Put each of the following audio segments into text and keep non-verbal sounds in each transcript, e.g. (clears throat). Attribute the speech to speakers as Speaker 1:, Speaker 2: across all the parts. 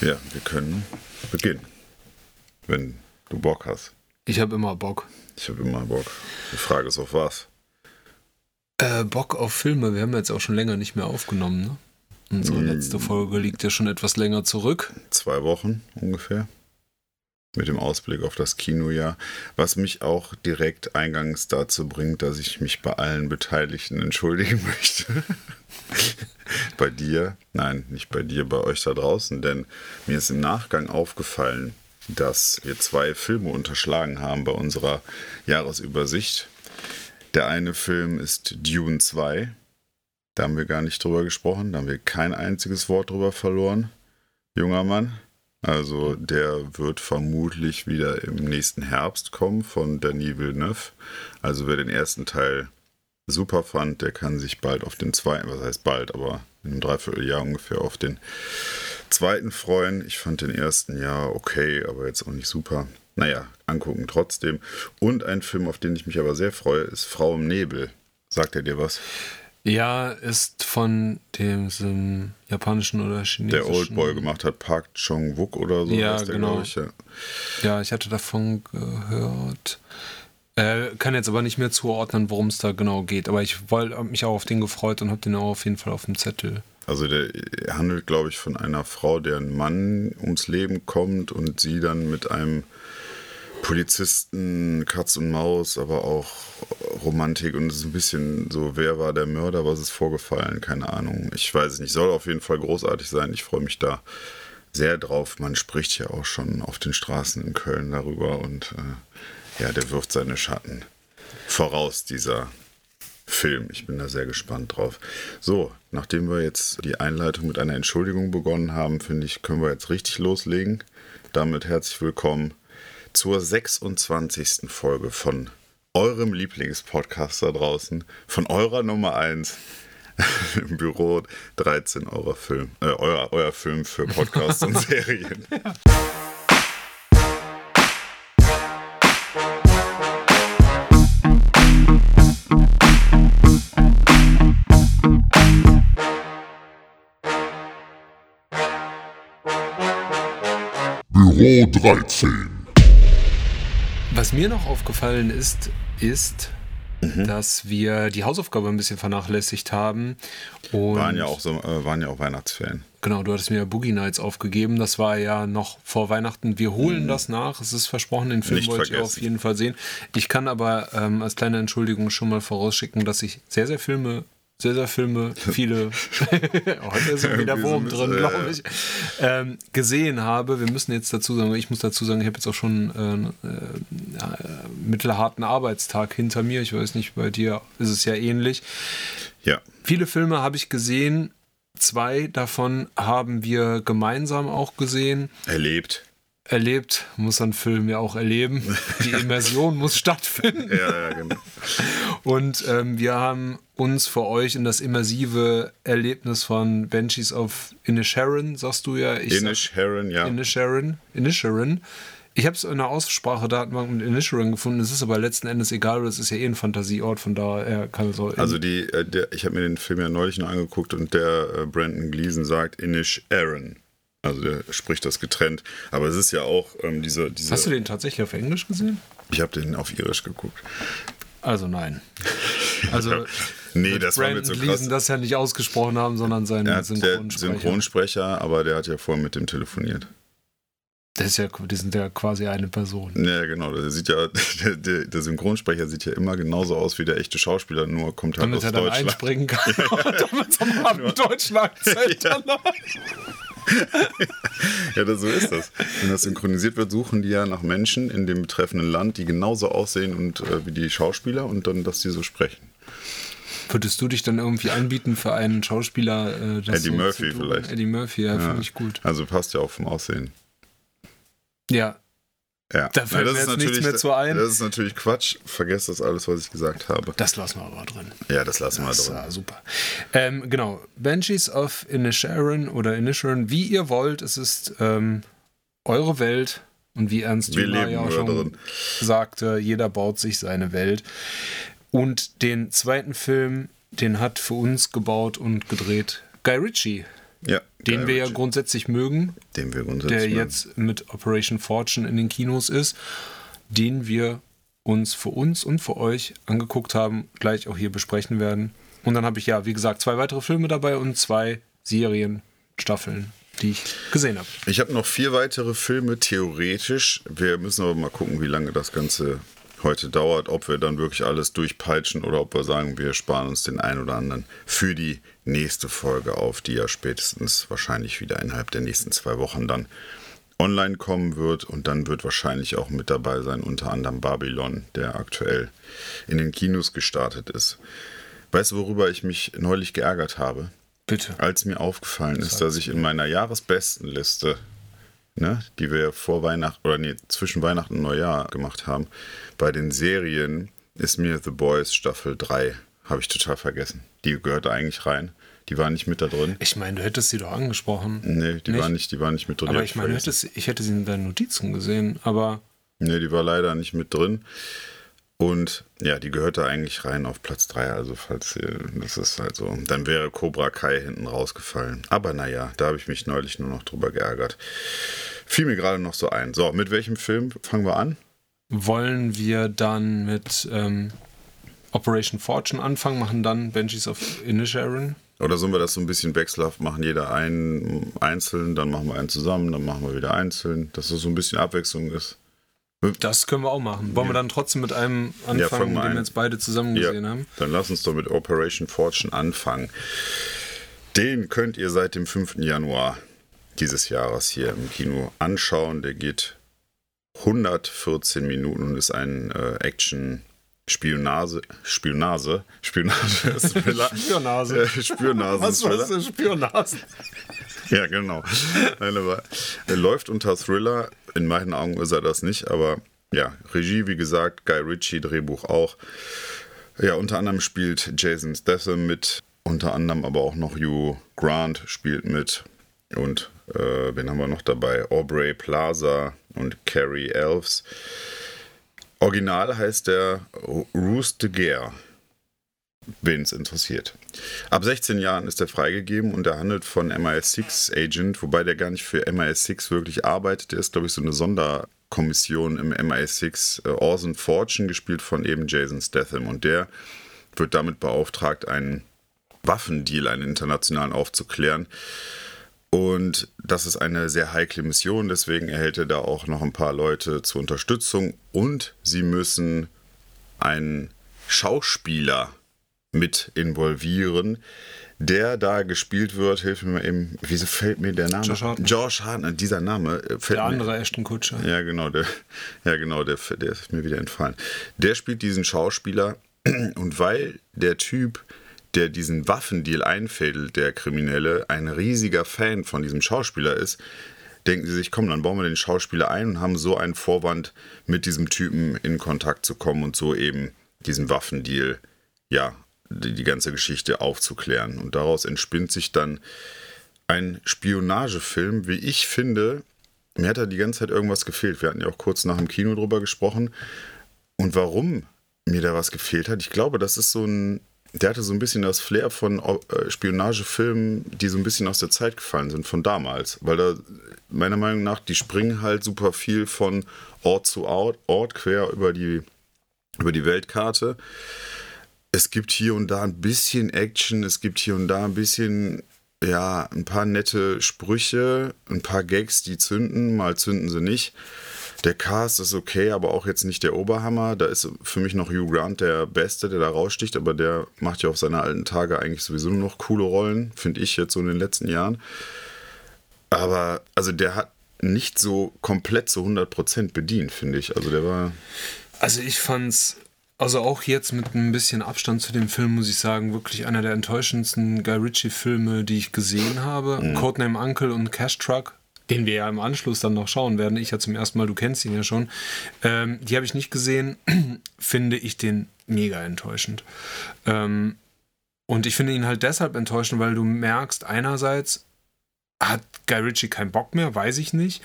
Speaker 1: Ja, wir können beginnen, wenn du Bock hast.
Speaker 2: Ich habe immer Bock.
Speaker 1: Ich habe immer Bock. Die Frage ist auf was?
Speaker 2: Äh, Bock auf Filme. Wir haben jetzt auch schon länger nicht mehr aufgenommen. Ne? Unsere
Speaker 1: Mm.
Speaker 2: letzte Folge liegt ja schon etwas länger zurück.
Speaker 1: Zwei Wochen ungefähr. Mit dem Ausblick auf das Kinojahr. Was mich auch direkt eingangs dazu bringt, dass ich mich bei allen Beteiligten entschuldigen (laughs) möchte. bei dir, nein, nicht bei dir, bei euch da draußen, denn mir ist im Nachgang aufgefallen, dass wir zwei Filme unterschlagen haben bei unserer Jahresübersicht. Der eine Film ist Dune 2. Da haben wir gar nicht drüber gesprochen, da haben wir kein einziges Wort drüber verloren. Junger Mann. Also der wird vermutlich wieder im nächsten Herbst kommen von Denis Villeneuve. Also wer den ersten Teil super fand, der kann sich bald auf den zweiten, was heißt bald, aber in einem Dreivierteljahr ungefähr auf den zweiten freuen. Ich fand den ersten ja okay, aber jetzt auch nicht super. Naja, angucken trotzdem. Und ein Film, auf den ich mich aber sehr freue, ist Frau im Nebel. Sagt er dir was?
Speaker 2: Ja, ist von dem einem japanischen oder chinesischen.
Speaker 1: Der Oldboy gemacht hat, Park Chong-wook oder so.
Speaker 2: Ja,
Speaker 1: der,
Speaker 2: genau.
Speaker 1: Ich, ja.
Speaker 2: Ja, ich hatte davon gehört. Äh, kann jetzt aber nicht mehr zuordnen, worum es da genau geht. Aber ich wollte mich auch auf den gefreut und habe den auch auf jeden Fall auf dem Zettel.
Speaker 1: Also der handelt, glaube ich, von einer Frau, deren Mann ums Leben kommt und sie dann mit einem Polizisten, Katz und Maus, aber auch Romantik und es ist ein bisschen so, wer war der Mörder, was ist vorgefallen, keine Ahnung. Ich weiß es nicht, soll auf jeden Fall großartig sein. Ich freue mich da sehr drauf. Man spricht ja auch schon auf den Straßen in Köln darüber und äh, ja, der wirft seine Schatten voraus, dieser Film. Ich bin da sehr gespannt drauf. So, nachdem wir jetzt die Einleitung mit einer Entschuldigung begonnen haben, finde ich, können wir jetzt richtig loslegen. Damit herzlich willkommen zur 26. Folge von eurem Lieblingspodcast da draußen, von eurer Nummer 1 (laughs) im Büro 13 eurer Film, äh, euer, euer Film für Podcasts und (laughs) Serien.
Speaker 3: Büro 13.
Speaker 2: Was mir noch aufgefallen ist, ist,
Speaker 1: Mhm.
Speaker 2: dass wir die Hausaufgabe ein bisschen vernachlässigt haben. Und
Speaker 1: Waren ja auch, so, äh, waren ja auch Weihnachtsferien.
Speaker 2: Genau, du hattest mir ja Boogie Nights aufgegeben. Das war ja noch vor Weihnachten. Wir holen das nach. Es ist versprochen, den Film
Speaker 1: Mhm. Nicht
Speaker 2: wollte ich
Speaker 1: vergessen.
Speaker 2: auf jeden Fall sehen. Ich kann aber ähm, als kleine Entschuldigung schon mal vorausschicken, dass ich sehr, sehr Filme, sehr, sehr Filme, viele, (laughs) (laughs) heute ist wieder Wurm drin, glaube ich, ähm, gesehen habe. Wir müssen jetzt dazu sagen, ich muss dazu sagen, ich habe jetzt auch schon äh, äh, äh, mittelharten Arbeitstag hinter mir. Ich weiß nicht, bei dir ist es ja ähnlich.
Speaker 1: Ja,
Speaker 2: Viele Filme habe ich gesehen. Zwei davon haben wir gemeinsam auch gesehen.
Speaker 1: erlebt.
Speaker 2: Erlebt muss ein Film ja auch erleben. Die (laughs) Immersion muss stattfinden.
Speaker 1: Ja, ja, genau.
Speaker 2: Und ähm, wir haben uns für euch in das immersive Erlebnis von Banshees of Inisherin, sagst du ja. Ich
Speaker 1: Inish Heron, ja.
Speaker 2: Inisherin. Inisherin. Ich habe es in der Aussprachedatenbank mit Inisherin gefunden. Es ist aber letzten Endes egal, weil es ist ja eh ein Fantasieort, von daher kann es auch.
Speaker 1: Also die, äh, der, ich habe mir den Film ja neulich noch angeguckt und der äh, Brandon Gleason sagt Inish Aaron. Also der spricht das getrennt. Aber es ist ja auch ähm, diese, diese.
Speaker 2: Hast du den tatsächlich auf Englisch gesehen?
Speaker 1: Ich habe den auf Irisch geguckt.
Speaker 2: Also nein. Also (laughs)
Speaker 1: Nee, das war mir
Speaker 2: Brandon
Speaker 1: zu
Speaker 2: Gleason
Speaker 1: krass.
Speaker 2: das ja nicht ausgesprochen haben, sondern sein
Speaker 1: Er hat der
Speaker 2: Synchronsprecher.
Speaker 1: Synchronsprecher, aber der hat ja vorher mit dem telefoniert.
Speaker 2: Das ja, die sind ja quasi eine Person.
Speaker 1: Ja, genau. Der sieht ja, (laughs) der, der, Synchronsprecher sieht ja immer genauso aus wie der echte Schauspieler, nur kommt halt
Speaker 2: Damit
Speaker 1: aus
Speaker 2: er dann
Speaker 1: Deutschland.
Speaker 2: einspringen (laughs) kann und (laughs) damit so einen deutschen Akzent
Speaker 1: Ja. Ja, das, so ist das. Wenn das synchronisiert wird, suchen die ja nach Menschen in dem betreffenden Land, die genauso aussehen und äh, wie die Schauspieler und dann, dass die so sprechen.
Speaker 2: Würdest du dich dann irgendwie anbieten für einen Schauspieler? Äh, das
Speaker 1: Eddie Murphy vielleicht.
Speaker 2: Eddie Murphy, ja, finde ich gut.
Speaker 1: Also passt ja auch vom Aussehen.
Speaker 2: Ja,
Speaker 1: Ja.
Speaker 2: Da fällt
Speaker 1: das
Speaker 2: mir
Speaker 1: ist
Speaker 2: jetzt nichts
Speaker 1: natürlich-
Speaker 2: mehr zu ein.
Speaker 1: Das ist natürlich Quatsch. Vergesst das alles, was ich gesagt habe.
Speaker 2: das lassen wir aber drin.
Speaker 1: Ja, das lassen wir
Speaker 2: Das
Speaker 1: drin.
Speaker 2: war super. Ähm, genau, Banshees of Inisherin oder Inisherin, wie ihr wollt. Es ist ähm, eure Welt und wie Ernst
Speaker 1: Wir
Speaker 2: Jünger
Speaker 1: leben
Speaker 2: ja auch schon
Speaker 1: darin.
Speaker 2: sagte, jeder baut sich seine Welt. Und den zweiten Film, den hat für uns gebaut und gedreht Guy Ritchie.
Speaker 1: Ja,
Speaker 2: den wir ja grundsätzlich mögen,
Speaker 1: den wir grundsätzlich
Speaker 2: der
Speaker 1: mögen.
Speaker 2: jetzt mit Operation Fortune in den Kinos ist, den wir uns für uns und für euch angeguckt haben, gleich auch hier besprechen werden. Und dann habe ich ja, wie gesagt, zwei weitere Filme dabei und zwei Serien, Staffeln, die ich gesehen habe.
Speaker 1: Ich habe noch vier weitere Filme, theoretisch. Wir müssen aber mal gucken, wie lange das Ganze heute dauert, ob wir dann wirklich alles durchpeitschen oder ob wir sagen, wir sparen uns den einen oder anderen für die nächste Folge auf, die ja spätestens wahrscheinlich wieder innerhalb der nächsten zwei Wochen dann online kommen wird und dann wird wahrscheinlich auch mit dabei sein, unter anderem Babylon, der aktuell in den Kinos gestartet ist. Weißt du, worüber ich mich neulich geärgert habe?
Speaker 2: Bitte.
Speaker 1: Als mir aufgefallen ist, dass ich in meiner Jahresbestenliste, ne, die wir vor Weihnachten oder nee, zwischen Weihnachten und Neujahr gemacht haben, bei den Serien ist mir The Boys Staffel 3, habe ich total vergessen. Die gehört eigentlich rein. Die war nicht mit da drin.
Speaker 2: Ich meine, du hättest sie doch angesprochen.
Speaker 1: Nee, die
Speaker 2: Nicht?
Speaker 1: war nicht, die war nicht mit drin.
Speaker 2: Aber ich meine, hättest, ich hätte sie in deinen Notizen gesehen, aber
Speaker 1: Nee, die war leider nicht mit drin. Und ja, die gehörte eigentlich rein auf Platz 3. Also, falls das ist halt so. Dann wäre Cobra Kai hinten rausgefallen. Aber naja, da habe ich mich neulich nur noch drüber geärgert. Fiel mir gerade noch so ein. So, mit welchem Film fangen wir an?
Speaker 2: wollen wir dann mit ähm, Operation Fortune anfangen, machen dann Benjis of Inisherin.
Speaker 1: Oder sollen wir das so ein bisschen wechselhaft machen? Jeder einen einzeln, dann machen wir einen zusammen, dann machen wir wieder einzeln, dass das so ein bisschen Abwechslung ist.
Speaker 2: Das können wir auch machen. Wollen wir dann trotzdem mit einem
Speaker 1: fangen
Speaker 2: anfangen,
Speaker 1: wir
Speaker 2: den
Speaker 1: an.
Speaker 2: wir jetzt beide zusammen gesehen haben?
Speaker 1: Dann lass uns doch mit Operation Fortune anfangen. Den könnt ihr seit dem 5. Januar dieses Jahres hier im Kino anschauen. Der geht 114 Minuten und ist ein äh, Action Spionage (laughs) Spionage Spionage Thriller
Speaker 2: Spionase.
Speaker 1: äh, Spionasen
Speaker 2: Was weißt du, Spionasen?
Speaker 1: ja, genau. Nein, aber er läuft unter Thriller. In meinen Augen ist er das nicht, aber ja, Regie, wie gesagt, Guy Ritchie, Drehbuch auch. Ja, unter anderem spielt Jason Statham mit, unter anderem aber auch noch Hugh Grant spielt mit. Und äh, wen haben wir noch dabei? Aubrey Plaza und Carrie Elves. Original heißt der Roos de Guerre wen es interessiert. Ab 16 Jahren ist er freigegeben und er handelt von MI6 Agent, wobei der gar nicht für MI6 wirklich arbeitet. Der ist, glaube ich, so eine Sonderkommission im MI6. Äh, Orson Fortune, gespielt von eben Jason Statham. Und der wird damit beauftragt, einen Waffendeal, einen internationalen aufzuklären. Und das ist eine sehr heikle Mission, deswegen erhält er da auch noch ein paar Leute zur Unterstützung. Und sie müssen einen Schauspieler mit involvieren, der da gespielt wird, hilf mir mal eben, wieso fällt mir der Name?
Speaker 2: Josh Hartnett.
Speaker 1: Josh Hartnett, dieser Name äh, fällt
Speaker 2: Der
Speaker 1: mir.
Speaker 2: andere Ashton Kutscher.
Speaker 1: Ja, genau, der, ja, genau, der, der ist mir wieder entfallen. Der spielt diesen Schauspieler und weil der Typ, der diesen Waffendeal einfädelt, der Kriminelle, ein riesiger Fan von diesem Schauspieler ist, denken sie sich, komm, dann bauen wir den Schauspieler ein und haben so einen Vorwand, mit diesem Typen in Kontakt zu kommen und so eben diesen Waffendeal, ja, die, die ganze Geschichte aufzuklären. Und daraus entspinnt sich dann ein Spionagefilm, wie ich finde, mir hat da die ganze Zeit irgendwas gefehlt. Wir hatten ja auch kurz nach dem Kino drüber gesprochen. Und warum mir da was gefehlt hat, ich glaube, das ist so ein, der hatte so ein bisschen das Flair von äh, Spionagefilmen, die so ein bisschen aus der Zeit gefallen sind, von damals. Weil da, meiner Meinung nach, die springen halt super viel von Ort zu Ort, Ort quer über die, über die Weltkarte. Es gibt hier und da ein bisschen Action, es gibt hier und da ein bisschen, ja, ein paar nette Sprüche, ein paar Gags, die zünden, mal zünden sie nicht. Der Cast ist okay, aber auch jetzt nicht der Oberhammer. Da ist für mich noch Hugh Grant der Beste, der da raussticht, aber der macht ja auf seine alten Tage eigentlich sowieso nur noch coole Rollen, finde ich jetzt so in den letzten Jahren. Aber, also der hat nicht so komplett zu 100% bedient, finde ich. Also der war.
Speaker 2: Also ich fand's, also auch jetzt mit ein bisschen Abstand zu dem Film, muss ich sagen, wirklich einer der enttäuschendsten Guy Ritchie-Filme, die ich gesehen habe.
Speaker 1: Mhm.
Speaker 2: Codename Uncle und Cash Truck, den wir ja im Anschluss dann noch schauen werden. Ich ja zum ersten Mal, du kennst ihn ja schon. Ähm, die habe ich nicht gesehen, (clears throat) finde ich den mega enttäuschend. Ähm, und ich finde ihn halt deshalb enttäuschend, weil du merkst, einerseits hat Guy Ritchie keinen Bock mehr, weiß ich nicht.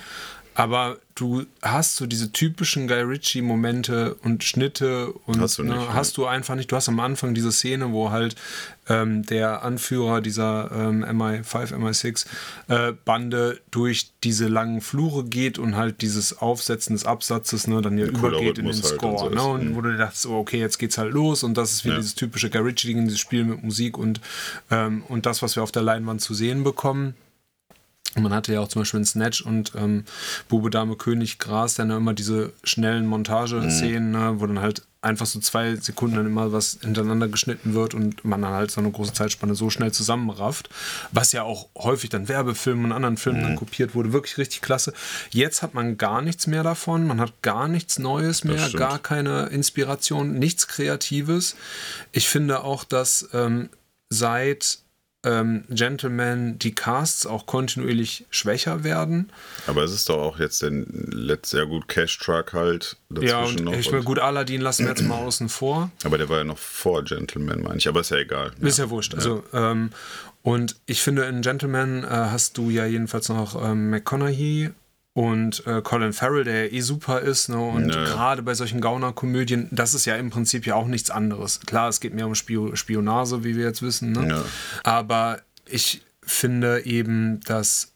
Speaker 2: Aber du hast so diese typischen Guy Ritchie-Momente und Schnitte und
Speaker 1: Hast du
Speaker 2: ne,
Speaker 1: nicht,
Speaker 2: hast du einfach nicht. Du hast am Anfang diese Szene, wo halt ähm, der Anführer dieser ähm, MI5, MI6 äh, Bande durch diese langen Flure geht und halt dieses Aufsetzen des Absatzes ne, dann ja übergeht in den
Speaker 1: halt
Speaker 2: Score.
Speaker 1: und so
Speaker 2: ne, und
Speaker 1: Mhm.
Speaker 2: wo du dachtest, oh, okay, jetzt geht's halt los und das ist wieder
Speaker 1: Ja.
Speaker 2: dieses typische Guy Ritchie-Ding, dieses Spiel mit Musik und, ähm, und das, was wir auf der Leinwand zu sehen bekommen. Man hatte ja auch zum Beispiel in Snatch und ähm, Bube, Dame, König, Gras dann immer diese schnellen Montageszenen, ne, wo dann halt einfach so zwei Sekunden dann immer was hintereinander geschnitten wird und man dann halt so eine große Zeitspanne so schnell zusammenrafft, was ja auch häufig dann Werbefilmen und anderen Filmen dann kopiert wurde. Wirklich richtig klasse. Jetzt hat man gar nichts mehr davon, man hat gar nichts Neues mehr, gar keine Inspiration, nichts Kreatives. Ich finde auch, dass ähm, seit ähm, Gentleman die Casts auch kontinuierlich schwächer werden.
Speaker 1: Aber es ist doch auch jetzt der letzt sehr gut Cash Truck halt dazwischen
Speaker 2: Ja, und
Speaker 1: noch.
Speaker 2: ich meine,
Speaker 1: und-
Speaker 2: gut, Aladdin lassen wir jetzt mal außen vor.
Speaker 1: aber der war ja noch vor Gentleman, meine ich. Aber ist ja egal.
Speaker 2: Ist ja wurscht. Also, ähm, und ich finde, in Gentleman äh, hast du ja jedenfalls noch ähm, McConaughey und äh, Colin Farrell, der ja eh super ist. Ne? Und
Speaker 1: Ja.
Speaker 2: gerade bei solchen Gauner-Komödien, das ist ja im Prinzip ja auch nichts anderes. Klar, es geht mehr um Spio Spionage, wie wir jetzt wissen. Ne?
Speaker 1: Ja.
Speaker 2: Aber ich finde eben, dass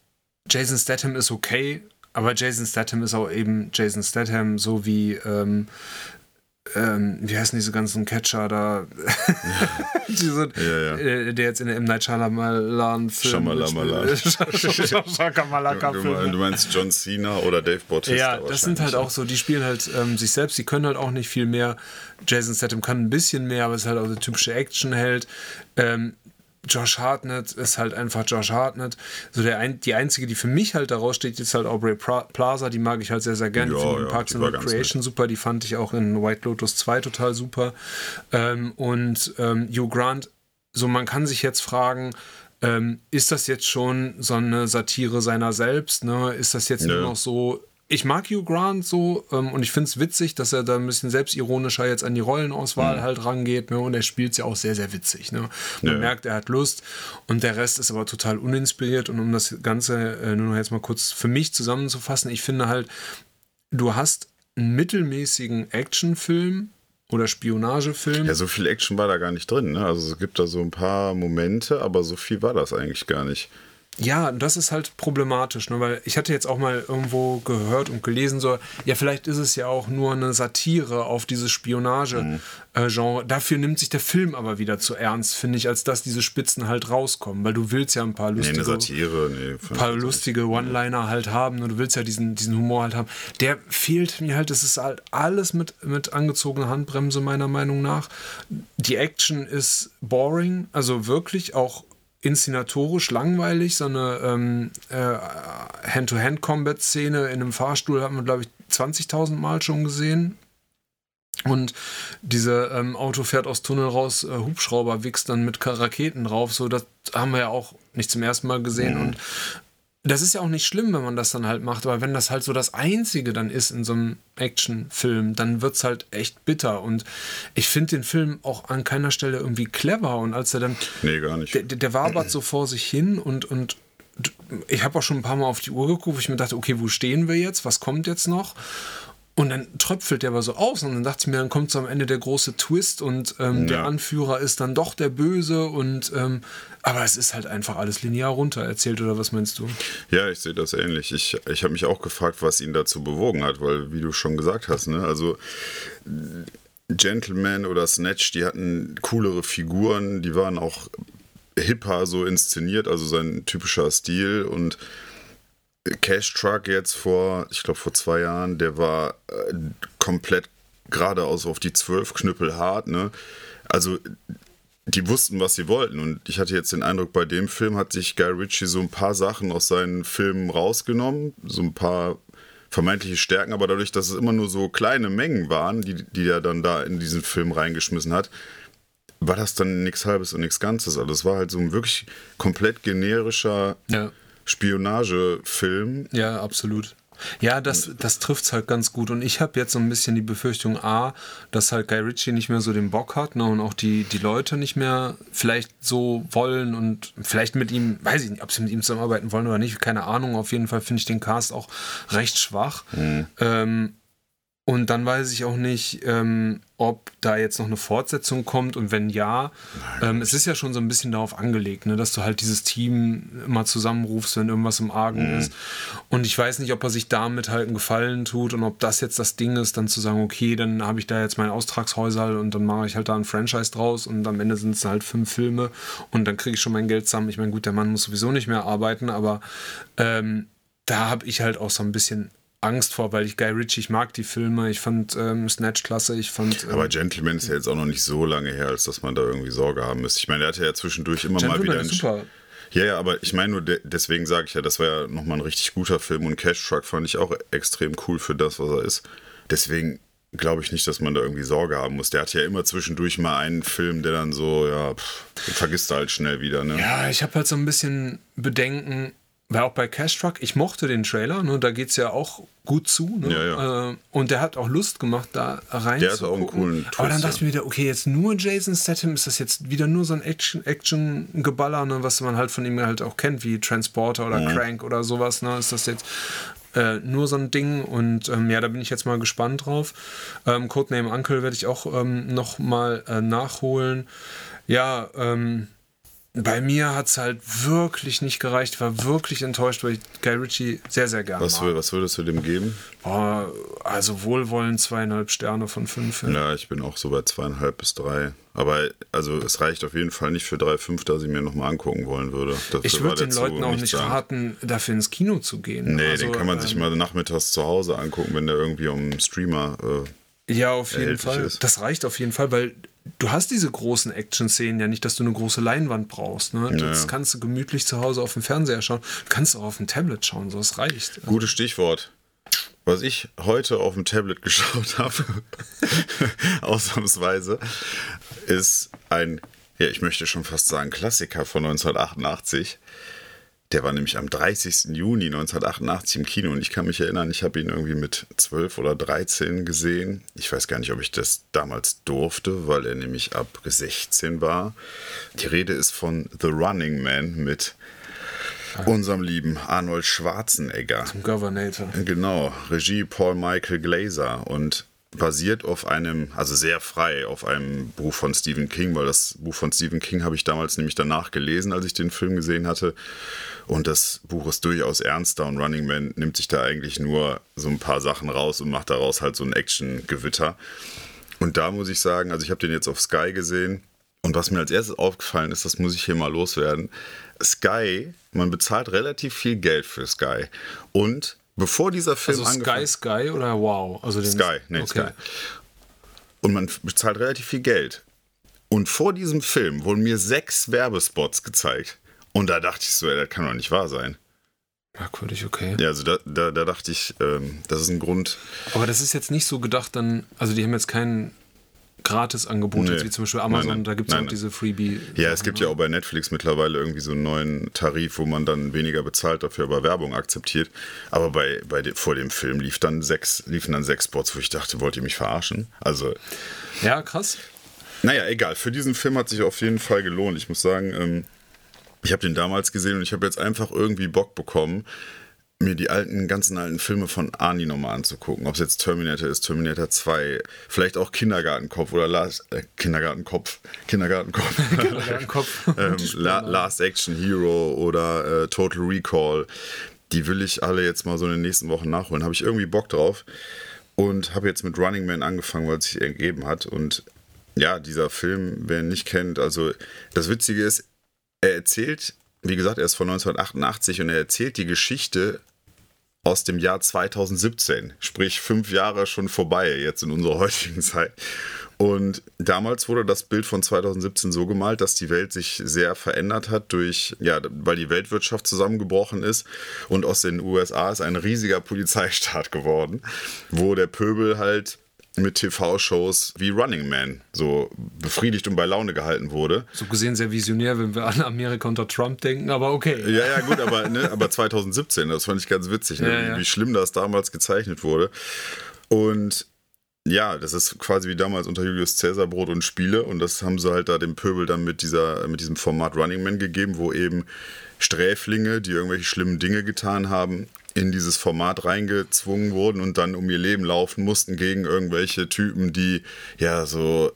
Speaker 2: Jason Statham ist okay, aber Jason Statham ist auch eben Jason Statham, so wie, ähm, ähm, wie heißen diese ganzen Catcher da? (laughs) diese,
Speaker 1: Ja, ja.
Speaker 2: Äh, der jetzt in der M. Night Shyamalan Film. Shakamalaka
Speaker 1: Du, du meinst John Cena oder Dave Bautista?
Speaker 2: Ja, das sind halt auch so, die spielen halt ähm, sich selbst, die können halt auch nicht viel mehr. Jason Statham kann ein bisschen mehr, aber ist halt auch der typische Actionheld. Ähm, Josh Hartnett ist halt einfach Josh Hartnett. So der ein, die einzige, die für mich halt daraus steht, ist halt Aubrey Plaza. Die mag ich halt sehr, sehr gerne.
Speaker 1: Ja,
Speaker 2: Ich finde in
Speaker 1: ja,
Speaker 2: Parks
Speaker 1: die
Speaker 2: and Recreation super. Die fand ich auch in White Lotus 2 total super. Ähm, und ähm, Hugh Grant, so man kann sich jetzt fragen, ähm, ist das jetzt schon so eine Satire seiner selbst? Ne? Ist das jetzt nur
Speaker 1: Nö.
Speaker 2: noch so. Ich mag Hugh Grant so ähm, und ich finde es witzig, dass er da ein bisschen selbstironischer jetzt an die Rollenauswahl halt rangeht. Ne? Und er spielt es ja auch sehr, sehr witzig. Ne? Man
Speaker 1: Ja.
Speaker 2: merkt, er hat Lust und der Rest ist aber total uninspiriert. Und um das Ganze äh, nur noch jetzt mal kurz für mich zusammenzufassen, ich finde halt, du hast einen mittelmäßigen Actionfilm oder Spionagefilm.
Speaker 1: Ja, so viel Action war da gar nicht drin. Ne? Also es gibt da so ein paar Momente, aber so viel war das eigentlich gar nicht.
Speaker 2: Ja, das ist halt problematisch, ne? weil ich hatte jetzt auch mal irgendwo gehört und gelesen, so, ja, vielleicht ist es ja auch nur eine Satire auf dieses Spionage-Genre. Dafür nimmt sich der Film aber wieder zu ernst, finde ich, als dass diese Spitzen halt rauskommen, weil du willst ja ein paar
Speaker 1: Nee,
Speaker 2: lustige,
Speaker 1: Satire, nee.
Speaker 2: ein paar lustige One-Liner halt haben und du willst ja diesen, diesen Humor halt haben. Der fehlt mir halt, das ist halt alles mit, mit angezogener Handbremse, meiner Meinung nach. Die Action ist boring, also wirklich auch inszenatorisch langweilig. So eine ähm, äh, Hand-to-Hand-Combat-Szene in einem Fahrstuhl hat man, glaube ich, 20.000 Mal schon gesehen. Und diese ähm, Auto fährt aus Tunnel raus, äh, Hubschrauber wächst dann mit Raketen drauf. So, das haben wir ja auch nicht zum ersten Mal gesehen. Und das ist ja auch nicht schlimm, wenn man das dann halt macht, aber wenn das halt so das Einzige dann ist in so einem Actionfilm, dann wird es halt echt bitter. Und ich finde den Film auch an keiner Stelle irgendwie clever. Und als er dann
Speaker 1: Nee, gar nicht.
Speaker 2: der, der wabert so vor sich hin und, und ich habe auch schon ein paar Mal auf die Uhr geguckt, wo ich mir dachte, okay, wo stehen wir jetzt? Was kommt jetzt noch? Und dann tröpfelt der aber so aus und dann dachte ich mir, dann kommt so am Ende der große Twist und ähm, der
Speaker 1: Ja.
Speaker 2: Anführer ist dann doch der Böse und ähm, aber es ist halt einfach alles linear runter erzählt oder was meinst du?
Speaker 1: Ja, ich sehe das ähnlich. Ich, ich habe mich auch gefragt, was ihn dazu bewogen hat, weil, wie du schon gesagt hast, ne, also Gentleman oder Snatch, die hatten coolere Figuren, die waren auch hipper so inszeniert, also sein typischer Stil und Cash Truck jetzt vor, ich glaube vor zwei Jahren, der war äh, komplett geradeaus auf die zwölf Knüppel hart, ne? Also die wussten, was sie wollten. Und ich hatte jetzt den Eindruck, bei dem Film hat sich Guy Ritchie so ein paar Sachen aus seinen Filmen rausgenommen, so ein paar vermeintliche Stärken, aber dadurch, dass es immer nur so kleine Mengen waren, die, die er dann da in diesen Film reingeschmissen hat, war das dann nichts Halbes und nichts Ganzes. Also es war halt so ein wirklich komplett generischer
Speaker 2: Ja.
Speaker 1: Spionagefilm.
Speaker 2: Ja, absolut. Ja, das, das trifft es halt ganz gut. Und ich habe jetzt so ein bisschen die Befürchtung, A, dass halt Guy Ritchie nicht mehr so den Bock hat ne, und auch die, die Leute nicht mehr vielleicht so wollen und vielleicht mit ihm, weiß ich nicht, ob sie mit ihm zusammenarbeiten wollen oder nicht, keine Ahnung. Auf jeden Fall finde ich den Cast auch recht schwach. Mhm. Ähm, und dann weiß ich auch nicht, ähm, ob da jetzt noch eine Fortsetzung kommt und wenn ja, ähm, es ist ja schon so ein bisschen darauf angelegt, ne, dass du halt dieses Team immer zusammenrufst, wenn irgendwas im Argen mhm. ist. Und ich weiß nicht, ob er sich damit halt einen Gefallen tut und ob das jetzt das Ding ist, dann zu sagen, okay, dann habe ich da jetzt mein Austragshäusal und dann mache ich halt da ein Franchise draus und am Ende sind es halt fünf Filme und dann kriege ich schon mein Geld zusammen. Ich meine, gut, der Mann muss sowieso nicht mehr arbeiten, aber ähm, da habe ich halt auch so ein bisschen Angst vor, weil ich Guy Ritchie, ich mag die Filme, ich fand ähm, Snatch klasse, ich fand.
Speaker 1: Ähm, Aber Gentleman ist ja jetzt auch noch nicht so lange her, als dass man da irgendwie Sorge haben müsste. Ich meine, er hatte ja zwischendurch immer Gentleman mal wieder. Ist super. Ja, ja, aber ich meine nur, de deswegen sage ich ja, das war ja nochmal ein richtig guter Film und Cash Truck fand ich auch extrem cool für das, was er ist. Deswegen glaube ich nicht, dass man da irgendwie Sorge haben muss. Der hat ja immer zwischendurch mal einen Film, der dann so, ja, pff, vergisst halt schnell wieder. Ne?
Speaker 2: Ja, ich habe halt so ein bisschen Bedenken, weil auch bei Cash Truck, ich mochte den Trailer, ne, da geht es ja auch gut zu. Ne?
Speaker 1: Ja, ja.
Speaker 2: Äh, und der hat auch Lust gemacht, da rein
Speaker 1: Der hat auch einen coolen Twist,
Speaker 2: Aber dann dachte ich mir wieder, okay, jetzt nur Jason Statham, ist das jetzt wieder nur so ein Action-Geballer, Action ne, was man halt von ihm halt auch kennt, wie Transporter oder mhm. Crank oder sowas. Ne? Ist das jetzt äh, nur so ein Ding und ähm, ja, da bin ich jetzt mal gespannt drauf. Ähm, Codename Uncle werde ich auch ähm, noch mal äh, nachholen. Ja, ähm, bei mir hat es halt wirklich nicht gereicht. Ich war wirklich enttäuscht, weil ich Guy Ritchie sehr, sehr gerne
Speaker 1: was, mag. Was würdest du dem geben?
Speaker 2: Boah, also wohlwollend zweieinhalb Sterne von fünf.
Speaker 1: Ja, ich bin auch so bei zweieinhalb bis drei. Aber also es reicht auf jeden Fall nicht für drei, fünf, dass ich mir nochmal angucken wollen würde.
Speaker 2: Dafür ich würde den Leuten auch nicht sagen. raten, dafür ins Kino zu gehen.
Speaker 1: Nee, also, den kann man ähm, sich mal nachmittags zu Hause angucken, wenn der irgendwie um Streamer
Speaker 2: äh, ja, auf jeden Fall. Ist. Das reicht auf jeden Fall, weil du hast diese großen Action-Szenen ja nicht, dass du eine große Leinwand brauchst. Ne? Naja. Das kannst du gemütlich zu Hause auf dem Fernseher schauen. Du kannst auch auf dem Tablet schauen, so es reicht.
Speaker 1: Also Gutes Stichwort. Was ich heute auf dem Tablet (laughs) geschaut habe, (laughs) ausnahmsweise, ist ein, ja, ich möchte schon fast sagen, Klassiker von 1988. Der war nämlich am 30. Juni 1988 im Kino und ich kann mich erinnern, ich habe ihn irgendwie mit 12 oder 13 gesehen. Ich weiß gar nicht, ob ich das damals durfte, weil er nämlich ab 16 war. Die Rede ist von The Running Man mit unserem lieben Arnold Schwarzenegger.
Speaker 2: Zum Governator.
Speaker 1: Genau, Regie Paul Michael Glazer und basiert auf einem, also sehr frei, auf einem Buch von Stephen King, weil das Buch von Stephen King habe ich damals nämlich danach gelesen, als ich den Film gesehen hatte. Und das Buch ist durchaus ernster und Running Man nimmt sich da eigentlich nur so ein paar Sachen raus und macht daraus halt so ein Action-Gewitter. Und da muss ich sagen, also ich habe den jetzt auf Sky gesehen und was mir als erstes aufgefallen ist, das muss ich hier mal loswerden. Sky, man bezahlt relativ viel Geld für Sky und bevor dieser Film
Speaker 2: also Sky Sky oder Wow?
Speaker 1: Also Sky, nee, okay. Sky. Und man bezahlt relativ viel Geld. Und vor diesem Film wurden mir sechs Werbespots gezeigt. Und da dachte ich so, ey, das kann doch nicht wahr sein.
Speaker 2: Merkwürdig, okay.
Speaker 1: Ja, also da, da, da dachte ich, ähm, das ist ein Grund.
Speaker 2: Aber das ist jetzt nicht so gedacht, dann, also die haben jetzt keinen Gratis-Angebot, nee. wie zum Beispiel Amazon, nein, nein, da gibt es auch diese Freebie.
Speaker 1: Ja, es gibt ja auch bei Netflix mittlerweile irgendwie so einen neuen Tarif, wo man dann weniger bezahlt, dafür aber Werbung akzeptiert. Aber bei, bei vor dem Film lief dann sechs, liefen dann sechs Spots, wo ich dachte, wollt ihr mich verarschen? Also.
Speaker 2: Ja, krass.
Speaker 1: Naja, egal. Für diesen Film hat sich auf jeden Fall gelohnt. Ich muss sagen, ähm, ich habe den damals gesehen und ich habe jetzt einfach irgendwie Bock bekommen, mir die alten, ganzen alten Filme von Arnie nochmal anzugucken. Ob es jetzt Terminator ist, Terminator 2, vielleicht auch Kindergartenkopf oder Last, äh, Kindergartenkopf, Kindergartenkopf, (laughs) Kindergartenkopf. (laughs) ähm, La Last Action Hero oder äh, Total Recall. Die will ich alle jetzt mal so in den nächsten Wochen nachholen. Habe ich irgendwie Bock drauf und habe jetzt mit Running Man angefangen, weil es sich ergeben hat. Und ja, dieser Film, wer ihn nicht kennt, also das Witzige ist, er erzählt wie gesagt, er ist von 1988 und er erzählt die Geschichte aus dem Jahr 2017, sprich fünf Jahre schon vorbei jetzt in unserer (laughs) heutigen Zeit. Und damals wurde das Bild von 2017 so gemalt, dass die Welt sich sehr verändert hat durch, ja, weil die Weltwirtschaft zusammengebrochen ist und aus den USA ist ein riesiger Polizeistaat geworden, wo der Pöbel halt mit TV-Shows wie Running Man so befriedigt und bei Laune gehalten wurde.
Speaker 2: So gesehen sehr visionär, wenn wir an Amerika unter Trump denken, aber okay.
Speaker 1: Ja, ja, gut, aber, ne, aber 2017, das fand ich ganz witzig, ne,
Speaker 2: Ja, ja.
Speaker 1: wie schlimm das damals gezeichnet wurde. Und ja, das ist quasi wie damals unter Julius Caesar Brot und Spiele und das haben sie halt da dem Pöbel dann mit, dieser, mit diesem Format Running Man gegeben, wo eben Sträflinge, die irgendwelche schlimmen Dinge getan haben, in dieses Format reingezwungen wurden und dann um ihr Leben laufen mussten gegen irgendwelche Typen, die ja so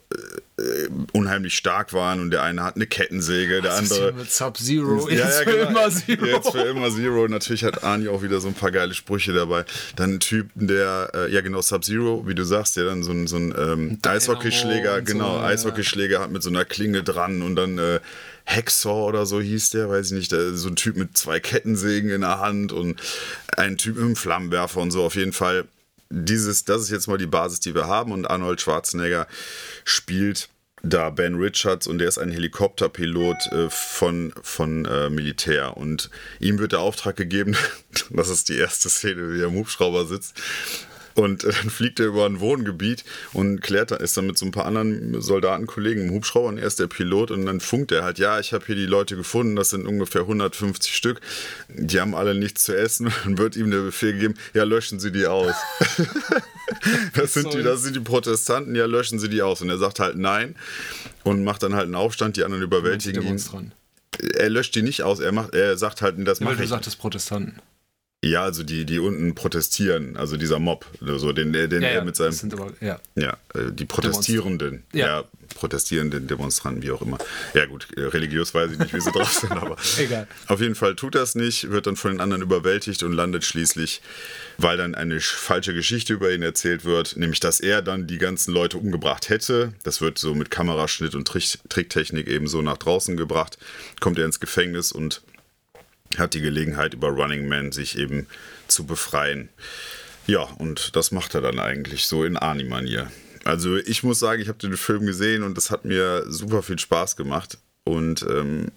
Speaker 1: äh, unheimlich stark waren und der eine hat eine Kettensäge, der
Speaker 2: Was
Speaker 1: andere
Speaker 2: mit Sub-Zero,
Speaker 1: ja,
Speaker 2: jetzt
Speaker 1: ja,
Speaker 2: für
Speaker 1: genau.
Speaker 2: immer Zero.
Speaker 1: Jetzt für immer Zero. Natürlich hat Arnie auch wieder so ein paar geile Sprüche dabei. Dann ein Typ, der, äh, ja genau, Sub-Zero, wie du sagst, der dann so ein, so ein ähm, Eishockeyschläger,
Speaker 2: so,
Speaker 1: genau. Eishockeyschläger hat mit so einer Klinge dran und dann äh, Hexor oder so hieß der, weiß ich nicht, so ein Typ mit zwei Kettensägen in der Hand und ein Typ mit einem Flammenwerfer und so. Auf jeden Fall, dieses, das ist jetzt mal die Basis, die wir haben und Arnold Schwarzenegger spielt da Ben Richards und der ist ein Helikopterpilot äh, von, von äh, Militär und ihm wird der Auftrag gegeben, (laughs) das ist die erste Szene, wie er im Hubschrauber sitzt und äh, dann fliegt er über ein Wohngebiet und klärt, ist dann mit so ein paar anderen Soldatenkollegen im Hubschrauber und er ist der Pilot und dann funkt er halt, ja, ich habe hier die Leute gefunden, das sind ungefähr 150 Stück, die haben alle nichts zu essen und (laughs) dann wird ihm der Befehl gegeben, ja, löschen Sie die aus. (laughs) das, sind die, das sind die Protestanten, ja, löschen Sie die aus. Und er sagt halt nein und macht dann halt einen Aufstand, die anderen überwältigen ihn.
Speaker 2: Demonstranten.
Speaker 1: Er löscht die nicht aus, er, macht, er sagt halt, das
Speaker 2: Weil
Speaker 1: mache
Speaker 2: du
Speaker 1: ich.
Speaker 2: sagtest Protestanten.
Speaker 1: Ja, also die, die unten protestieren, also dieser Mob, so den, den
Speaker 2: Ja,
Speaker 1: er mit seinem,
Speaker 2: sind aber, ja.
Speaker 1: ja, äh, die Protestierenden,
Speaker 2: Ja.
Speaker 1: ja. protestierenden Demonstranten, wie auch immer. Ja gut, äh, religiös weiß ich nicht, wie sie drauf sind, aber (laughs)
Speaker 2: Egal.
Speaker 1: auf jeden Fall tut das nicht, wird dann von den anderen überwältigt und landet schließlich, weil dann eine sch- falsche Geschichte über ihn erzählt wird, nämlich dass er dann die ganzen Leute umgebracht hätte. Das wird so mit Kameraschnitt und Trick Tricktechnik eben so nach draußen gebracht, kommt er ins Gefängnis und hat die Gelegenheit, über Running Man sich eben zu befreien. Ja, und das macht er dann eigentlich so in Arnie-Manier. Also ich muss sagen, ich habe den Film gesehen und das hat mir super viel Spaß gemacht. Und ähm,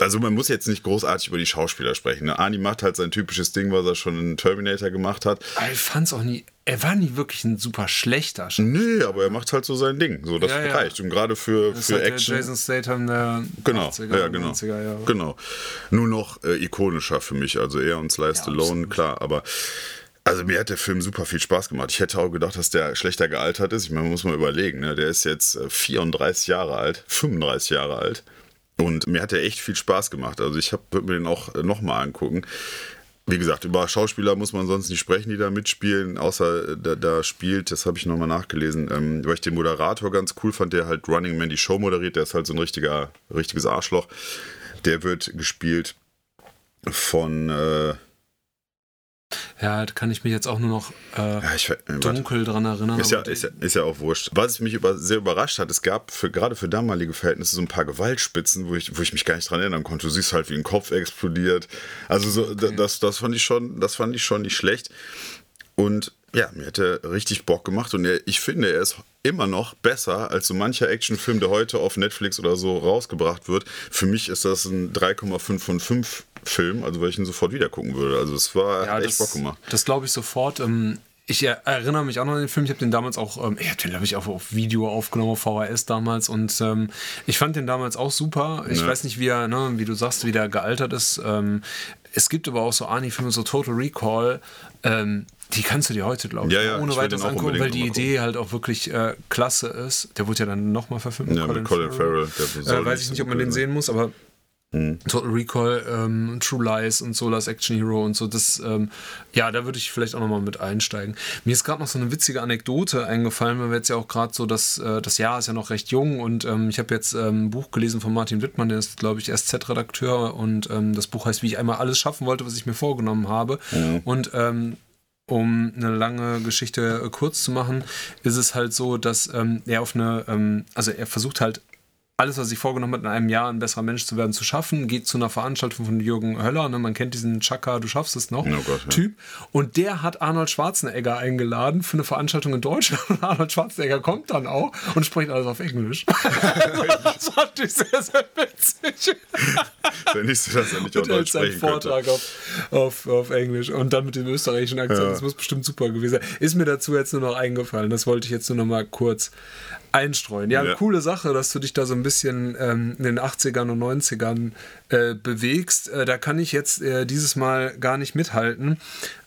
Speaker 1: also man muss jetzt nicht großartig über die Schauspieler sprechen. Ne? Arnie macht halt sein typisches Ding, was er schon in Terminator gemacht hat.
Speaker 2: Aber ich fand's auch nie, er war nie wirklich ein super schlechter Schauspieler.
Speaker 1: Nee, aber er macht halt so sein Ding. So, das
Speaker 2: Ja, ja.
Speaker 1: reicht. Und gerade für,
Speaker 2: Das ist
Speaker 1: für
Speaker 2: halt
Speaker 1: Action.
Speaker 2: der Jason Statham der
Speaker 1: Genau,
Speaker 2: 80er,
Speaker 1: ja, genau.
Speaker 2: 90er Jahre.
Speaker 1: Genau. Nur noch äh, ikonischer für mich. Also er und Sly Stallone,
Speaker 2: absolut.
Speaker 1: klar. Aber also mir hat der Film super viel Spaß gemacht. Ich hätte auch gedacht, dass der schlechter gealtert ist. Ich meine, man muss mal überlegen. Ne? Der ist jetzt äh, 34 Jahre alt, 35 Jahre alt. Und mir hat der echt viel Spaß gemacht. Also ich würde mir den auch äh, nochmal angucken. Wie gesagt, über Schauspieler muss man sonst nicht sprechen, die da mitspielen, außer äh, da, da spielt, das habe ich nochmal nachgelesen, ähm, weil ich den Moderator ganz cool fand, der halt Running Man die Show moderiert, der ist halt so ein richtiger, richtiges Arschloch. Der wird gespielt von, äh,
Speaker 2: Ja, da kann ich mich jetzt auch nur noch äh,
Speaker 1: ja, ich, äh,
Speaker 2: dunkel dran erinnern.
Speaker 1: Ist ja, ist, ja, ist ja auch wurscht. Was mich über, sehr überrascht hat, es gab für, gerade für damalige Verhältnisse so ein paar Gewaltspitzen, wo ich, wo ich mich gar nicht dran erinnern konnte. Du siehst halt, wie ein Kopf explodiert. Also so, da- das, das, fand ich schon, das fand ich schon nicht schlecht. Und ja, mir hat er richtig Bock gemacht und er, ich finde, er ist immer noch besser als so mancher Actionfilm, der heute auf Netflix oder so rausgebracht wird. Für mich ist das ein 3,5 von 5 Film, also weil ich ihn sofort wieder gucken würde. Also es war
Speaker 2: ja,
Speaker 1: hat
Speaker 2: das,
Speaker 1: echt Bock gemacht.
Speaker 2: das glaube ich sofort. Ähm, ich er- erinnere mich auch noch an den Film. Ich habe den damals auch, ähm, ich habe den glaube ich auch auf Video aufgenommen, auf VHS damals. Und ähm, ich fand den damals auch super. Ich
Speaker 1: Ja.
Speaker 2: weiß nicht, wie er, ne, wie du sagst, wie der gealtert ist. Ähm, es gibt aber auch so Arnie-Filme, so Total Recall. Ähm, die kannst du dir heute, glaube ich,
Speaker 1: Ja, ja,
Speaker 2: ohne
Speaker 1: ich
Speaker 2: weiteres angucken, weil die Idee halt auch wirklich äh, klasse ist. Der wurde ja dann nochmal verfilmt.
Speaker 1: Ja, mit Colin Farrell. Der soll
Speaker 2: Äh, weiß ich nicht, ob man den sehen muss, aber Total Recall, ähm, True Lies und so, Last Action Hero und so, das, ähm, ja, da würde ich vielleicht auch nochmal mit einsteigen. Mir ist gerade noch so eine witzige Anekdote eingefallen, weil wir jetzt ja auch gerade so, das, äh, das Jahr ist ja noch recht jung und ähm, ich habe jetzt ähm, ein Buch gelesen von Martin Wittmann, der ist, glaube ich, SZ-Redakteur und ähm, das Buch heißt, wie ich einmal alles schaffen wollte, was ich mir vorgenommen habe. Und ähm, um eine lange Geschichte äh, kurz zu machen, ist es halt so, dass ähm, er auf eine, ähm, also er versucht halt alles, was sich vorgenommen hat, in einem Jahr ein besserer Mensch zu werden, zu schaffen, geht zu einer Veranstaltung von Jürgen Höller, ne? man kennt diesen Chaka, du schaffst es noch,
Speaker 1: Oh Gott, ja.
Speaker 2: Typ. Und der hat Arnold Schwarzenegger eingeladen für eine Veranstaltung in Deutschland. (laughs) Und Arnold Schwarzenegger kommt dann auch und spricht alles auf Englisch. (laughs) das war natürlich sehr, sehr witzig.
Speaker 1: Wenn nicht so, dass er nicht auch
Speaker 2: Und
Speaker 1: Deutsch
Speaker 2: seinen
Speaker 1: sprechen.
Speaker 2: Vortrag auf, auf, auf Englisch und dann mit dem österreichischen Akzent.
Speaker 1: Ja.
Speaker 2: Das muss bestimmt super gewesen sein. Ist mir dazu jetzt nur noch eingefallen. Das wollte ich jetzt nur noch mal kurz einstreuen. Ja,
Speaker 1: Ja.
Speaker 2: coole Sache, dass du dich da so ein bisschen ähm, in den 80ern und 90ern äh, bewegst. Äh, da kann ich jetzt äh, dieses Mal gar nicht mithalten.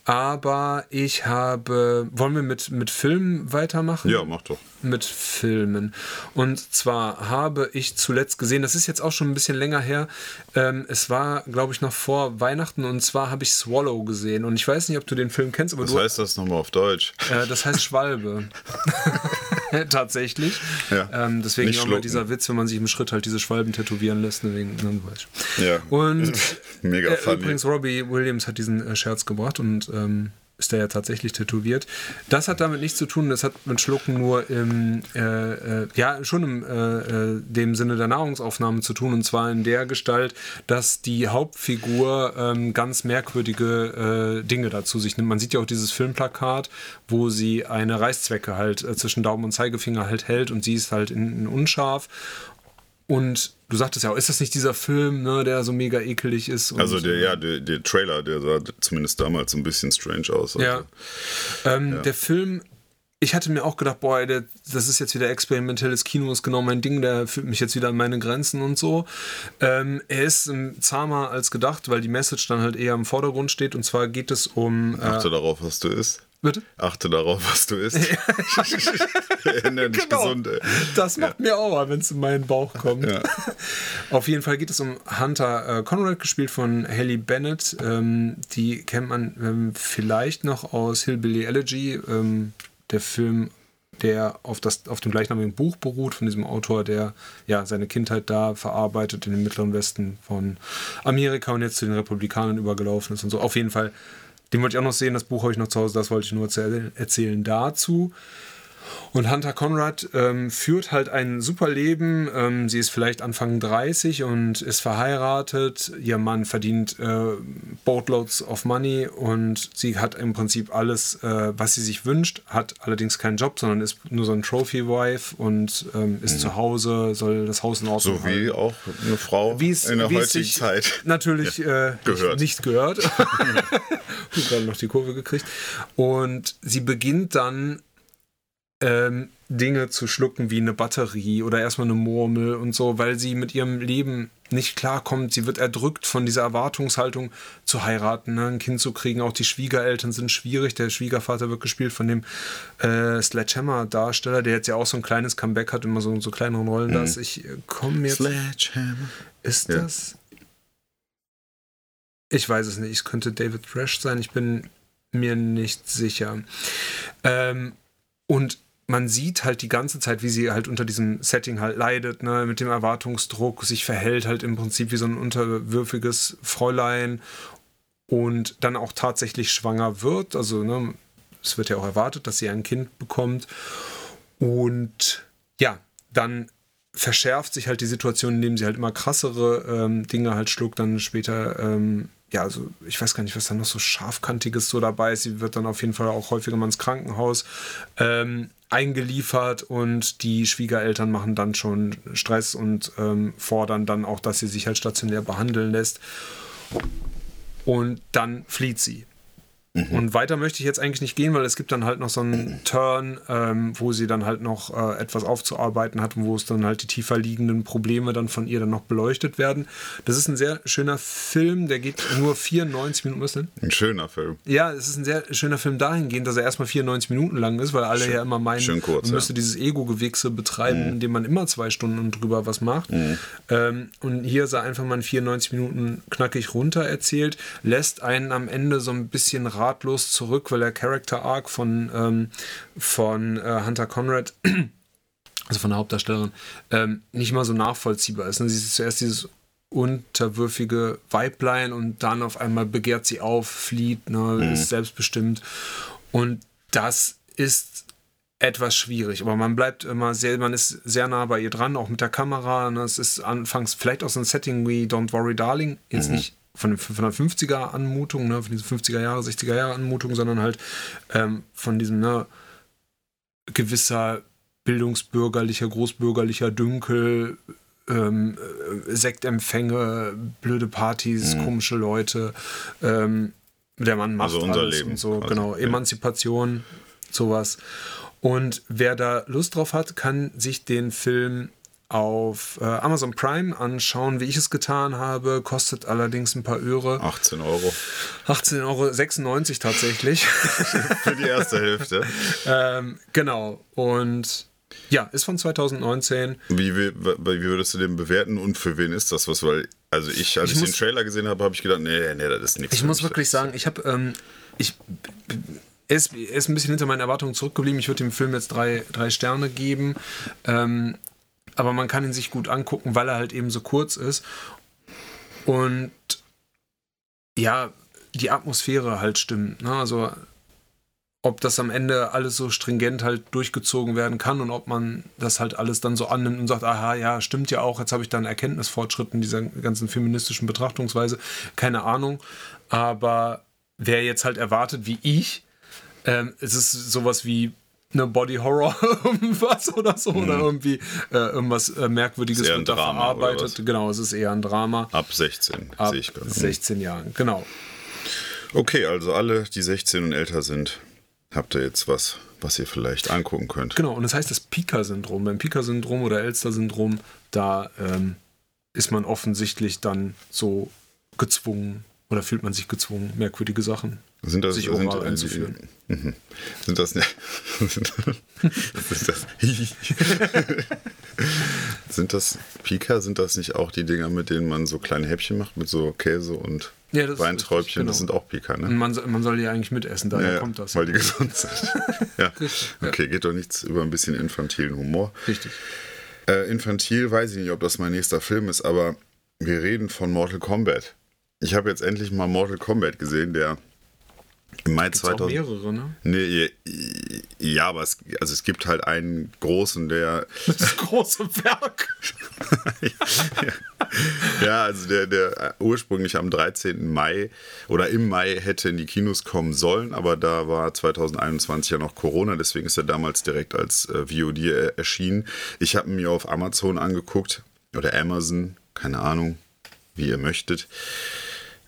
Speaker 2: Aber ich habe. Wollen wir mit, mit Filmen weitermachen?
Speaker 1: Ja, mach doch.
Speaker 2: mit Filmen. Und zwar habe ich zuletzt gesehen, das ist jetzt auch schon ein bisschen länger her, ähm, es war, glaube ich, noch vor Weihnachten und zwar habe ich Swallow gesehen. Und ich weiß nicht, ob du den Film kennst, aber
Speaker 1: Was
Speaker 2: du.
Speaker 1: heißt das nochmal auf Deutsch?
Speaker 2: Äh, das heißt Schwalbe. (laughs) (laughs) Tatsächlich.
Speaker 1: Ja.
Speaker 2: Ähm, deswegen auch mal dieser Witz, wenn man sich im Schritt halt diese Schwalben tätowieren lässt. Deswegen, ne, weißt.
Speaker 1: Ja.
Speaker 2: Und (laughs)
Speaker 1: Mega
Speaker 2: äh,
Speaker 1: funny.
Speaker 2: übrigens, Robbie Williams hat diesen äh, Scherz gebracht und ähm, ist der ja tatsächlich tätowiert. Das hat damit nichts zu tun, das hat mit Schlucken nur im, äh, äh, ja, schon im äh, äh, dem Sinne der Nahrungsaufnahme zu tun und zwar in der Gestalt, dass die Hauptfigur ähm, ganz merkwürdige Dinge dazu sich nimmt. Man sieht ja auch dieses Filmplakat, wo sie eine Reißzwecke halt zwischen Daumen und Zeigefinger halt hält und sie ist halt in, in unscharf. Und du sagtest ja auch, ist das nicht dieser Film, ne, der so mega ekelig ist?
Speaker 1: Also der, ja, der, der Trailer, der sah zumindest damals so ein bisschen strange aus. Also.
Speaker 2: Ja. Ähm, Der Film, ich hatte mir auch gedacht, boah, der, das ist jetzt wieder experimentelles Kino, ist genau mein Ding, der führt mich jetzt wieder an meine Grenzen und so. Ähm, er ist zahmer als gedacht, weil die Message dann halt eher im Vordergrund steht und zwar geht es um. Äh,
Speaker 1: Achte darauf, was du isst.
Speaker 2: Bitte?
Speaker 1: Achte darauf, was du isst. (laughs) (laughs) Ernähr dich
Speaker 2: Genau.
Speaker 1: gesund, ey.
Speaker 2: Das macht mir auch mal, wenn es in meinen Bauch kommt.
Speaker 1: Ja. (laughs)
Speaker 2: Auf jeden Fall geht es um Hunter äh, Conrad, gespielt von Haley Bennett. Ähm, die kennt man ähm, vielleicht noch aus Hillbilly Elegy, ähm, der Film, der auf, das, auf dem gleichnamigen Buch beruht, von diesem Autor, der ja seine Kindheit da verarbeitet in den Mittleren Westen von Amerika und jetzt zu den Republikanern übergelaufen ist und so. Auf jeden Fall, den wollte ich auch noch sehen, das Buch habe ich noch zu Hause, das wollte ich nur erzählen, dazu. Und Hunter Conrad ähm, führt halt ein super Leben. Ähm, sie ist vielleicht Anfang 30 und ist verheiratet. Ihr Mann verdient äh, Boatloads of Money und sie hat im Prinzip alles, äh, was sie sich wünscht, hat allerdings keinen Job, sondern ist nur so ein Trophy-Wife und ähm, ist zu Hause, soll das Haus in Ordnung
Speaker 1: So wie auch eine Frau
Speaker 2: wie es,
Speaker 1: in der heutigen Zeit.
Speaker 2: natürlich äh,
Speaker 1: Gehört.
Speaker 2: nicht gehört. (laughs) Und gerade noch die Kurve gekriegt. Und sie beginnt dann ähm, Dinge zu schlucken wie eine Batterie oder erstmal eine Murmel und so, weil sie mit ihrem Leben nicht klarkommt. Sie wird erdrückt von dieser Erwartungshaltung zu heiraten, ne? ein Kind zu kriegen. Auch die Schwiegereltern sind schwierig. Der Schwiegervater wird gespielt von dem äh, Sledgehammer-Darsteller, der jetzt ja auch so ein kleines Comeback hat, immer so, so kleineren Rollen. Das ich äh, komme jetzt.
Speaker 1: Sledgehammer.
Speaker 2: Ist
Speaker 1: Ja.
Speaker 2: das? Ich weiß es nicht. Es könnte David Thrash sein. Ich bin mir nicht sicher. Ähm, und man sieht halt die ganze Zeit, wie sie halt unter diesem Setting halt leidet, ne, mit dem Erwartungsdruck, sich verhält halt im Prinzip wie so ein unterwürfiges Fräulein und dann auch tatsächlich schwanger wird. Also, ne, es wird ja auch erwartet, dass sie ein Kind bekommt. Und ja, dann verschärft sich halt die Situation, indem sie halt immer krassere ähm, Dinge halt schluckt, dann später, ähm, ja, also ich weiß gar nicht, was da noch so scharfkantiges so dabei ist. Sie wird dann auf jeden Fall auch häufiger mal ins Krankenhaus ähm, eingeliefert und die Schwiegereltern machen dann schon Stress und ähm, fordern dann auch, dass sie sich halt stationär behandeln lässt. Und dann flieht sie. Und weiter möchte ich jetzt eigentlich nicht gehen, weil es gibt dann halt noch so einen Turn, ähm, wo sie dann halt noch äh, etwas aufzuarbeiten hat und wo es dann halt die tiefer liegenden Probleme dann von ihr dann noch beleuchtet werden. Das ist ein sehr schöner Film, der geht nur 94 Minuten. Was denn?
Speaker 1: Ein schöner Film.
Speaker 2: Ja, es ist ein sehr schöner Film dahingehend, dass er erstmal 94 Minuten lang ist, weil alle
Speaker 1: Schön-
Speaker 2: ja immer meinen,
Speaker 1: kurz,
Speaker 2: man
Speaker 1: ja.
Speaker 2: müsste dieses Ego-Gewichse betreiben, indem man immer zwei Stunden drüber was macht. Ähm, und hier ist er einfach mal in 94 Minuten knackig runter erzählt, lässt einen am Ende so ein bisschen ratlos zurück, weil der Character Arc von, ähm, von äh, Hunter Conrad (clears throat) also von der Hauptdarstellerin, ähm, nicht mal so nachvollziehbar ist. Ne? Sie ist zuerst dieses unterwürfige Weiblein und dann auf einmal begehrt sie auf, flieht, ne, ist selbstbestimmt. Und das ist etwas schwierig, aber man bleibt immer sehr, man ist sehr nah bei ihr dran, auch mit der Kamera. Ne? Es ist anfangs vielleicht auch so ein Setting wie Don't Worry Darling, jetzt mhm. nicht von, von der 50er Anmutung, ne, von diesen 50er Jahre, 60er Jahre Anmutung, sondern halt ähm, von diesem ne, gewisser bildungsbürgerlicher, großbürgerlicher Dünkel, ähm, äh, Sektempfänge, blöde Partys, mhm. komische Leute, ähm, der Mann macht
Speaker 1: also unser Leben
Speaker 2: und so, quasi. genau, Emanzipation, sowas. Und wer da Lust drauf hat, kann sich den Film auf äh, Amazon Prime anschauen, wie ich es getan habe. Kostet allerdings ein paar Öre.
Speaker 1: 18 Euro.
Speaker 2: 18,96 Euro tatsächlich. (laughs)
Speaker 1: Für die erste Hälfte.
Speaker 2: ähm, genau. Und ja, ist von 2019.
Speaker 1: Wie, wie, wie, würdest du den bewerten und für wen ist das was? Weil, also ich, als ich, ich muss, den Trailer gesehen habe, habe ich gedacht, nee, nee, das ist nichts.
Speaker 2: Ich muss wirklich sagen, ich habe, ähm, ich er ist, ist ein bisschen hinter meinen Erwartungen zurückgeblieben. Ich würde dem Film jetzt drei, drei Sterne geben. Ähm, aber man kann ihn sich gut angucken, weil er halt eben so kurz ist. Und ja, die Atmosphäre halt stimmt. Ne? Also ob das am Ende alles so stringent halt durchgezogen werden kann und ob man das halt alles dann so annimmt und sagt, aha, ja, stimmt ja auch, jetzt habe ich dann Erkenntnisfortschritt in dieser ganzen feministischen Betrachtungsweise, keine Ahnung. Aber wer jetzt halt erwartet, wie ich, ähm, es ist sowas wie eine Body Horror (laughs) irgendwas oder so mhm. oder irgendwie äh, irgendwas äh, merkwürdiges
Speaker 1: wird da verarbeitet.
Speaker 2: Genau, es ist eher ein Drama.
Speaker 1: Ab 16
Speaker 2: Ab sehe ich gerade. 16 Jahren, genau.
Speaker 1: Okay, also alle, die 16 und älter sind, habt ihr jetzt was, was ihr vielleicht angucken könnt.
Speaker 2: Genau, und das heißt das Pika-Syndrom. Beim Pika-Syndrom oder Elster-Syndrom, da ähm, ist man offensichtlich dann so gezwungen oder fühlt man sich gezwungen, merkwürdige Sachen
Speaker 1: sind das,
Speaker 2: sich oral sind, einzuführen.
Speaker 1: Mhm. Sind das, (laughs) sind das, (laughs) sind das Pika, sind das nicht auch die Dinger, mit denen man so kleine Häppchen macht, mit so Käse und ja, das Weinträubchen? Genau. Das sind auch Pika, ne?
Speaker 2: Man, man soll die eigentlich mitessen, daher
Speaker 1: ja,
Speaker 2: kommt das.
Speaker 1: Weil die gesund sind. (laughs) ja. Richtig, okay, geht doch nichts über ein bisschen infantilen Humor.
Speaker 2: Richtig.
Speaker 1: Äh, infantil weiß ich nicht, ob das mein nächster Film ist, aber wir reden von Mortal Kombat. Ich habe jetzt endlich mal Mortal Kombat gesehen, der im Mai Gibt's 2000.
Speaker 2: Auch mehrere, ne?
Speaker 1: Nee, ja, aber es, also es gibt halt einen großen, der. (laughs)
Speaker 2: Das große Werk.
Speaker 1: ja, (laughs) ja, also der, der ursprünglich am 13. Mai oder im Mai hätte in die Kinos kommen sollen, aber da war 2021 ja noch Corona, deswegen ist er damals direkt als äh, VOD erschienen. Ich habe mir auf Amazon angeguckt oder Amazon, keine Ahnung, wie ihr möchtet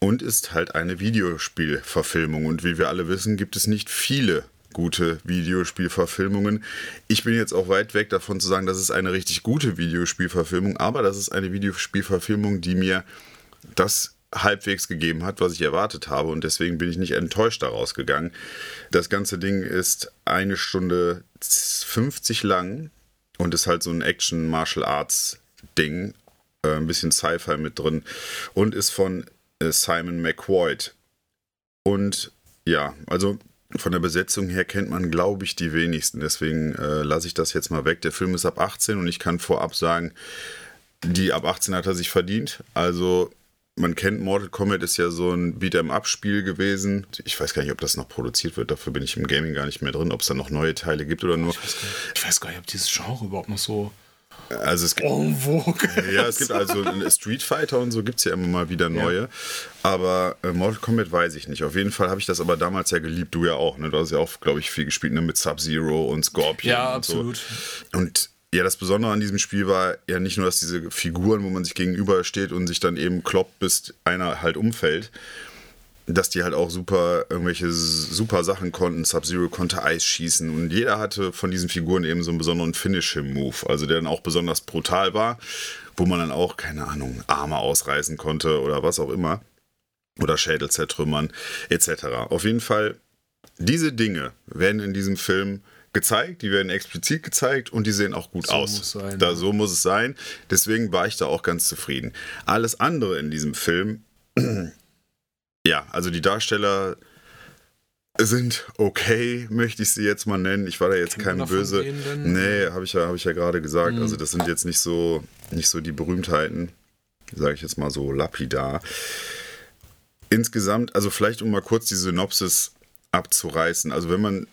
Speaker 1: und ist halt eine Videospielverfilmung. Und wie wir alle wissen, gibt es nicht viele gute Videospielverfilmungen. Ich bin jetzt auch weit weg davon zu sagen, das ist eine richtig gute Videospielverfilmung, aber das ist eine Videospielverfilmung, die mir das halbwegs gegeben hat, was ich erwartet habe und deswegen bin ich nicht enttäuscht daraus gegangen. Das ganze Ding ist eine Stunde 50 lang und ist halt so ein Action-Martial-Arts-Ding, äh, ein bisschen Sci-Fi mit drin und ist von Simon McQuoid. Und ja, also von der Besetzung her kennt man, glaube ich, die wenigsten. Deswegen äh, lasse ich das jetzt mal weg. Der Film ist ab 18 und ich kann vorab sagen, die ab 18 hat er sich verdient. Also man kennt Mortal Kombat ist ja so ein Beat'em-up-Spiel gewesen. Ich weiß gar nicht, ob das noch produziert wird. Dafür bin ich im Gaming gar nicht mehr drin. Ob es da noch neue Teile gibt oder nur.
Speaker 2: Ich weiß, ich weiß gar nicht, ob dieses Genre überhaupt noch so
Speaker 1: also es
Speaker 2: gibt, en vogue.
Speaker 1: Ja, es gibt also Street Fighter und so gibt es ja immer mal wieder neue. Ja. Aber äh, Mortal Kombat weiß ich nicht. Auf jeden Fall habe ich das aber damals ja geliebt. Du ja auch. Ne? Du hast ja auch, glaube ich, viel gespielt ne? mit Sub-Zero und Scorpion.
Speaker 2: Ja,
Speaker 1: und
Speaker 2: absolut.
Speaker 1: So. Und ja, das Besondere an diesem Spiel war ja nicht nur, dass diese Figuren, wo man sich gegenüber steht und sich dann eben kloppt, bis einer halt umfällt, dass die halt auch super irgendwelche super Sachen konnten. Sub-Zero konnte Eis schießen und jeder hatte von diesen Figuren eben so einen besonderen Finish-Move, also der dann auch besonders brutal war, wo man dann auch, keine Ahnung, Arme ausreißen konnte oder was auch immer. Oder Schädel zertrümmern, etc. Auf jeden Fall, diese Dinge werden in diesem Film gezeigt, die werden explizit gezeigt und die sehen auch gut
Speaker 2: so
Speaker 1: aus.
Speaker 2: Muss sein,
Speaker 1: da, so muss es sein. Deswegen war ich da auch ganz zufrieden. Alles andere in diesem Film ja, also die Darsteller sind okay, möchte ich sie jetzt mal nennen. Ich war da jetzt kein böse. Nee, habe ich ja, hab ich ja gerade gesagt. Mhm. Also das sind jetzt nicht so, nicht so die Berühmtheiten, sage ich jetzt mal so lapidar. Insgesamt, also vielleicht um mal kurz die Synopsis abzureißen. Also wenn man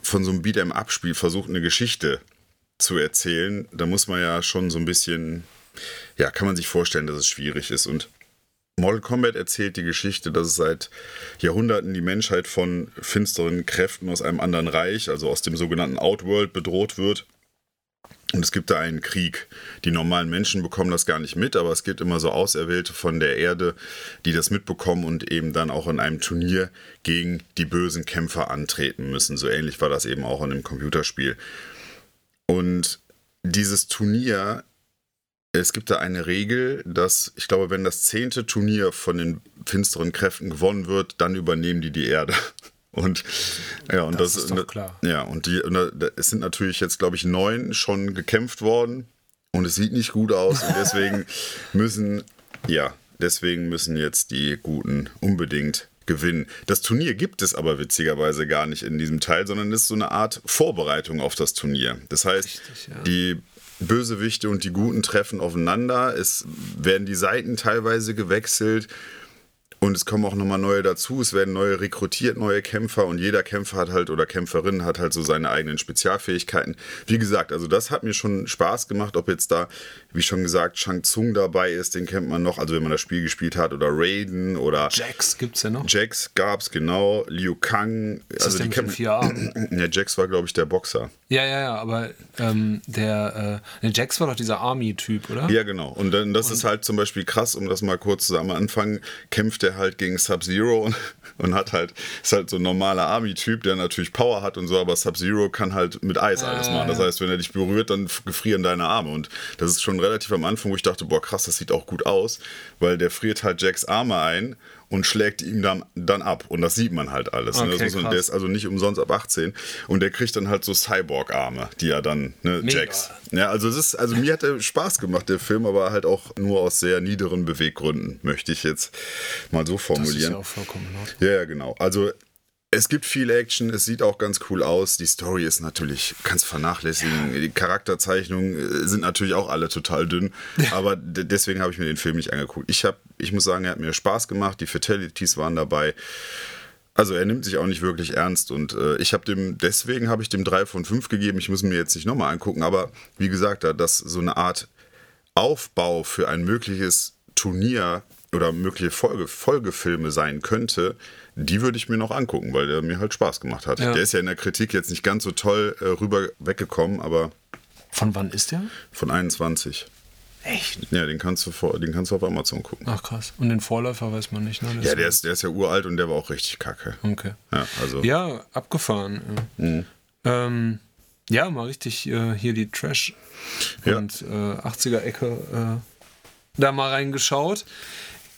Speaker 1: von so einem Beat'em-Up-Spiel versucht, eine Geschichte zu erzählen, da muss man ja schon so ein bisschen, ja, kann man sich vorstellen, dass es schwierig ist. Und Mortal Kombat erzählt die Geschichte, dass es seit Jahrhunderten die Menschheit von finsteren Kräften aus einem anderen Reich, also aus dem sogenannten Outworld, bedroht wird. Und es gibt da einen Krieg. Die normalen Menschen bekommen das gar nicht mit, aber es gibt immer so Auserwählte von der Erde, die das mitbekommen und eben dann auch in einem Turnier gegen die bösen Kämpfer antreten müssen. So ähnlich war das eben auch in einem Computerspiel. Und dieses Turnier, es gibt da eine Regel, dass ich glaube, wenn das zehnte Turnier von den finsteren Kräften gewonnen wird, dann übernehmen die die Erde. (laughs) Und ja, und das, das ist doch klar. Ja, und die, und da, es sind natürlich jetzt, glaube ich, neun schon gekämpft worden und es sieht nicht gut aus und deswegen (laughs) müssen, ja, deswegen müssen jetzt die Guten unbedingt gewinnen. Das Turnier gibt es aber witzigerweise gar nicht in diesem Teil, sondern es ist so eine Art Vorbereitung auf das Turnier. Das heißt, Richtig, ja. die Bösewichte und die Guten treffen aufeinander, es werden die Seiten teilweise gewechselt und es kommen auch nochmal neue dazu, es werden neue rekrutiert, neue Kämpfer und jeder Kämpfer hat halt oder Kämpferin hat halt so seine eigenen Spezialfähigkeiten. Wie gesagt, also das hat mir schon Spaß gemacht, ob jetzt da, wie schon gesagt, Shang Tsung dabei ist, den kennt man noch, also wenn man das Spiel gespielt hat, oder Raiden oder.
Speaker 2: Jax gibt's ja noch.
Speaker 1: Jax gab's, genau. Liu Kang.
Speaker 2: Ist also das die kämpfen. (clears throat) Ja,
Speaker 1: Jax war, glaube ich, der Boxer.
Speaker 2: Ja, ja, ja, aber ähm, der, äh, der Jax war doch dieser Army-Typ, oder?
Speaker 1: Ja, genau. Und dann, das und ist halt zum Beispiel krass, um das mal kurz zu am Anfang, kämpft er halt gegen Sub-Zero und, (laughs) und hat halt, ist halt so ein normaler Army-Typ, der natürlich Power hat und so, aber Sub-Zero kann halt mit Eis alles machen. Das ah. heißt, wenn er dich berührt, dann gefrieren deine Arme. Und das ist schon relativ am Anfang, wo ich dachte, boah, krass, das sieht auch gut aus, weil der friert halt Jacks Arme ein und schlägt ihm dann, dann ab. Und das sieht man halt alles. Ne? Okay, ne? Der ist also nicht umsonst ab 18. Und der kriegt dann halt so Cyborg-Arme, die er dann, ne, Jax. Ja, also es ist, also mir hat er Spaß gemacht, der Film, aber halt auch nur aus sehr niederen Beweggründen, möchte ich jetzt mal so formulieren. Das ist ja auch vollkommen Ja, ja, genau. Also es gibt viel Action, es sieht auch ganz cool aus. Die Story ist natürlich, kannst vernachlässigen. Ja. Die Charakterzeichnungen äh, sind natürlich auch alle total dünn. Aber deswegen habe ich mir den Film nicht angeguckt. Ich, hab, ich muss sagen, er hat mir Spaß gemacht. Die Fatalities waren dabei. Also er nimmt sich auch nicht wirklich ernst und äh, ich habe dem, deswegen habe ich dem 3 von 5 gegeben. Ich muss mir jetzt nicht nochmal angucken, aber wie gesagt, da das so eine Art Aufbau für ein mögliches Turnier oder mögliche Folge, Folgefilme sein könnte, die würde ich mir noch angucken, weil der mir halt Spaß gemacht hat. Ja. Der ist ja in der Kritik jetzt nicht ganz so toll äh, rüber weggekommen, aber.
Speaker 2: Von wann ist der?
Speaker 1: Von 21.
Speaker 2: Echt?
Speaker 1: Ja, den kannst du vor, den kannst du auf Amazon gucken.
Speaker 2: Ach krass. Und den Vorläufer weiß man nicht, ne?
Speaker 1: ja, der ist, der ist ja uralt und der war auch richtig kacke.
Speaker 2: Okay.
Speaker 1: Ja, also.
Speaker 2: Ja, abgefahren. Mhm. Ähm, ja, mal richtig äh, hier die Trash- ja. und äh, 80er-Ecke äh, da mal reingeschaut.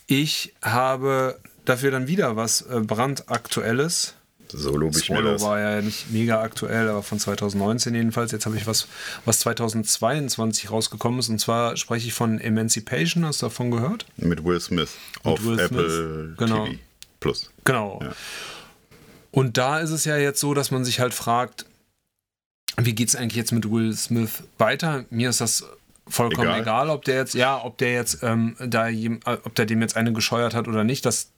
Speaker 2: Ich habe dafür dann wieder was äh, brandaktuelles.
Speaker 1: So lobe ich
Speaker 2: Swallow
Speaker 1: mir das.
Speaker 2: war ja nicht mega aktuell, aber von 2019 jedenfalls. Jetzt habe ich was, was 2022 rausgekommen ist. Und zwar spreche ich von Emancipation. Hast du davon gehört?
Speaker 1: Mit Will Smith Mit auf Will Apple Smith. Genau. TV Plus.
Speaker 2: Genau. Ja. Und da ist es ja jetzt so, dass man sich halt fragt, wie geht es eigentlich jetzt mit Will Smith weiter? Mir ist das vollkommen egal. egal, ob der jetzt, ja, ob der jetzt ähm, da, äh, ob der dem jetzt eine gescheuert hat oder nicht. Das,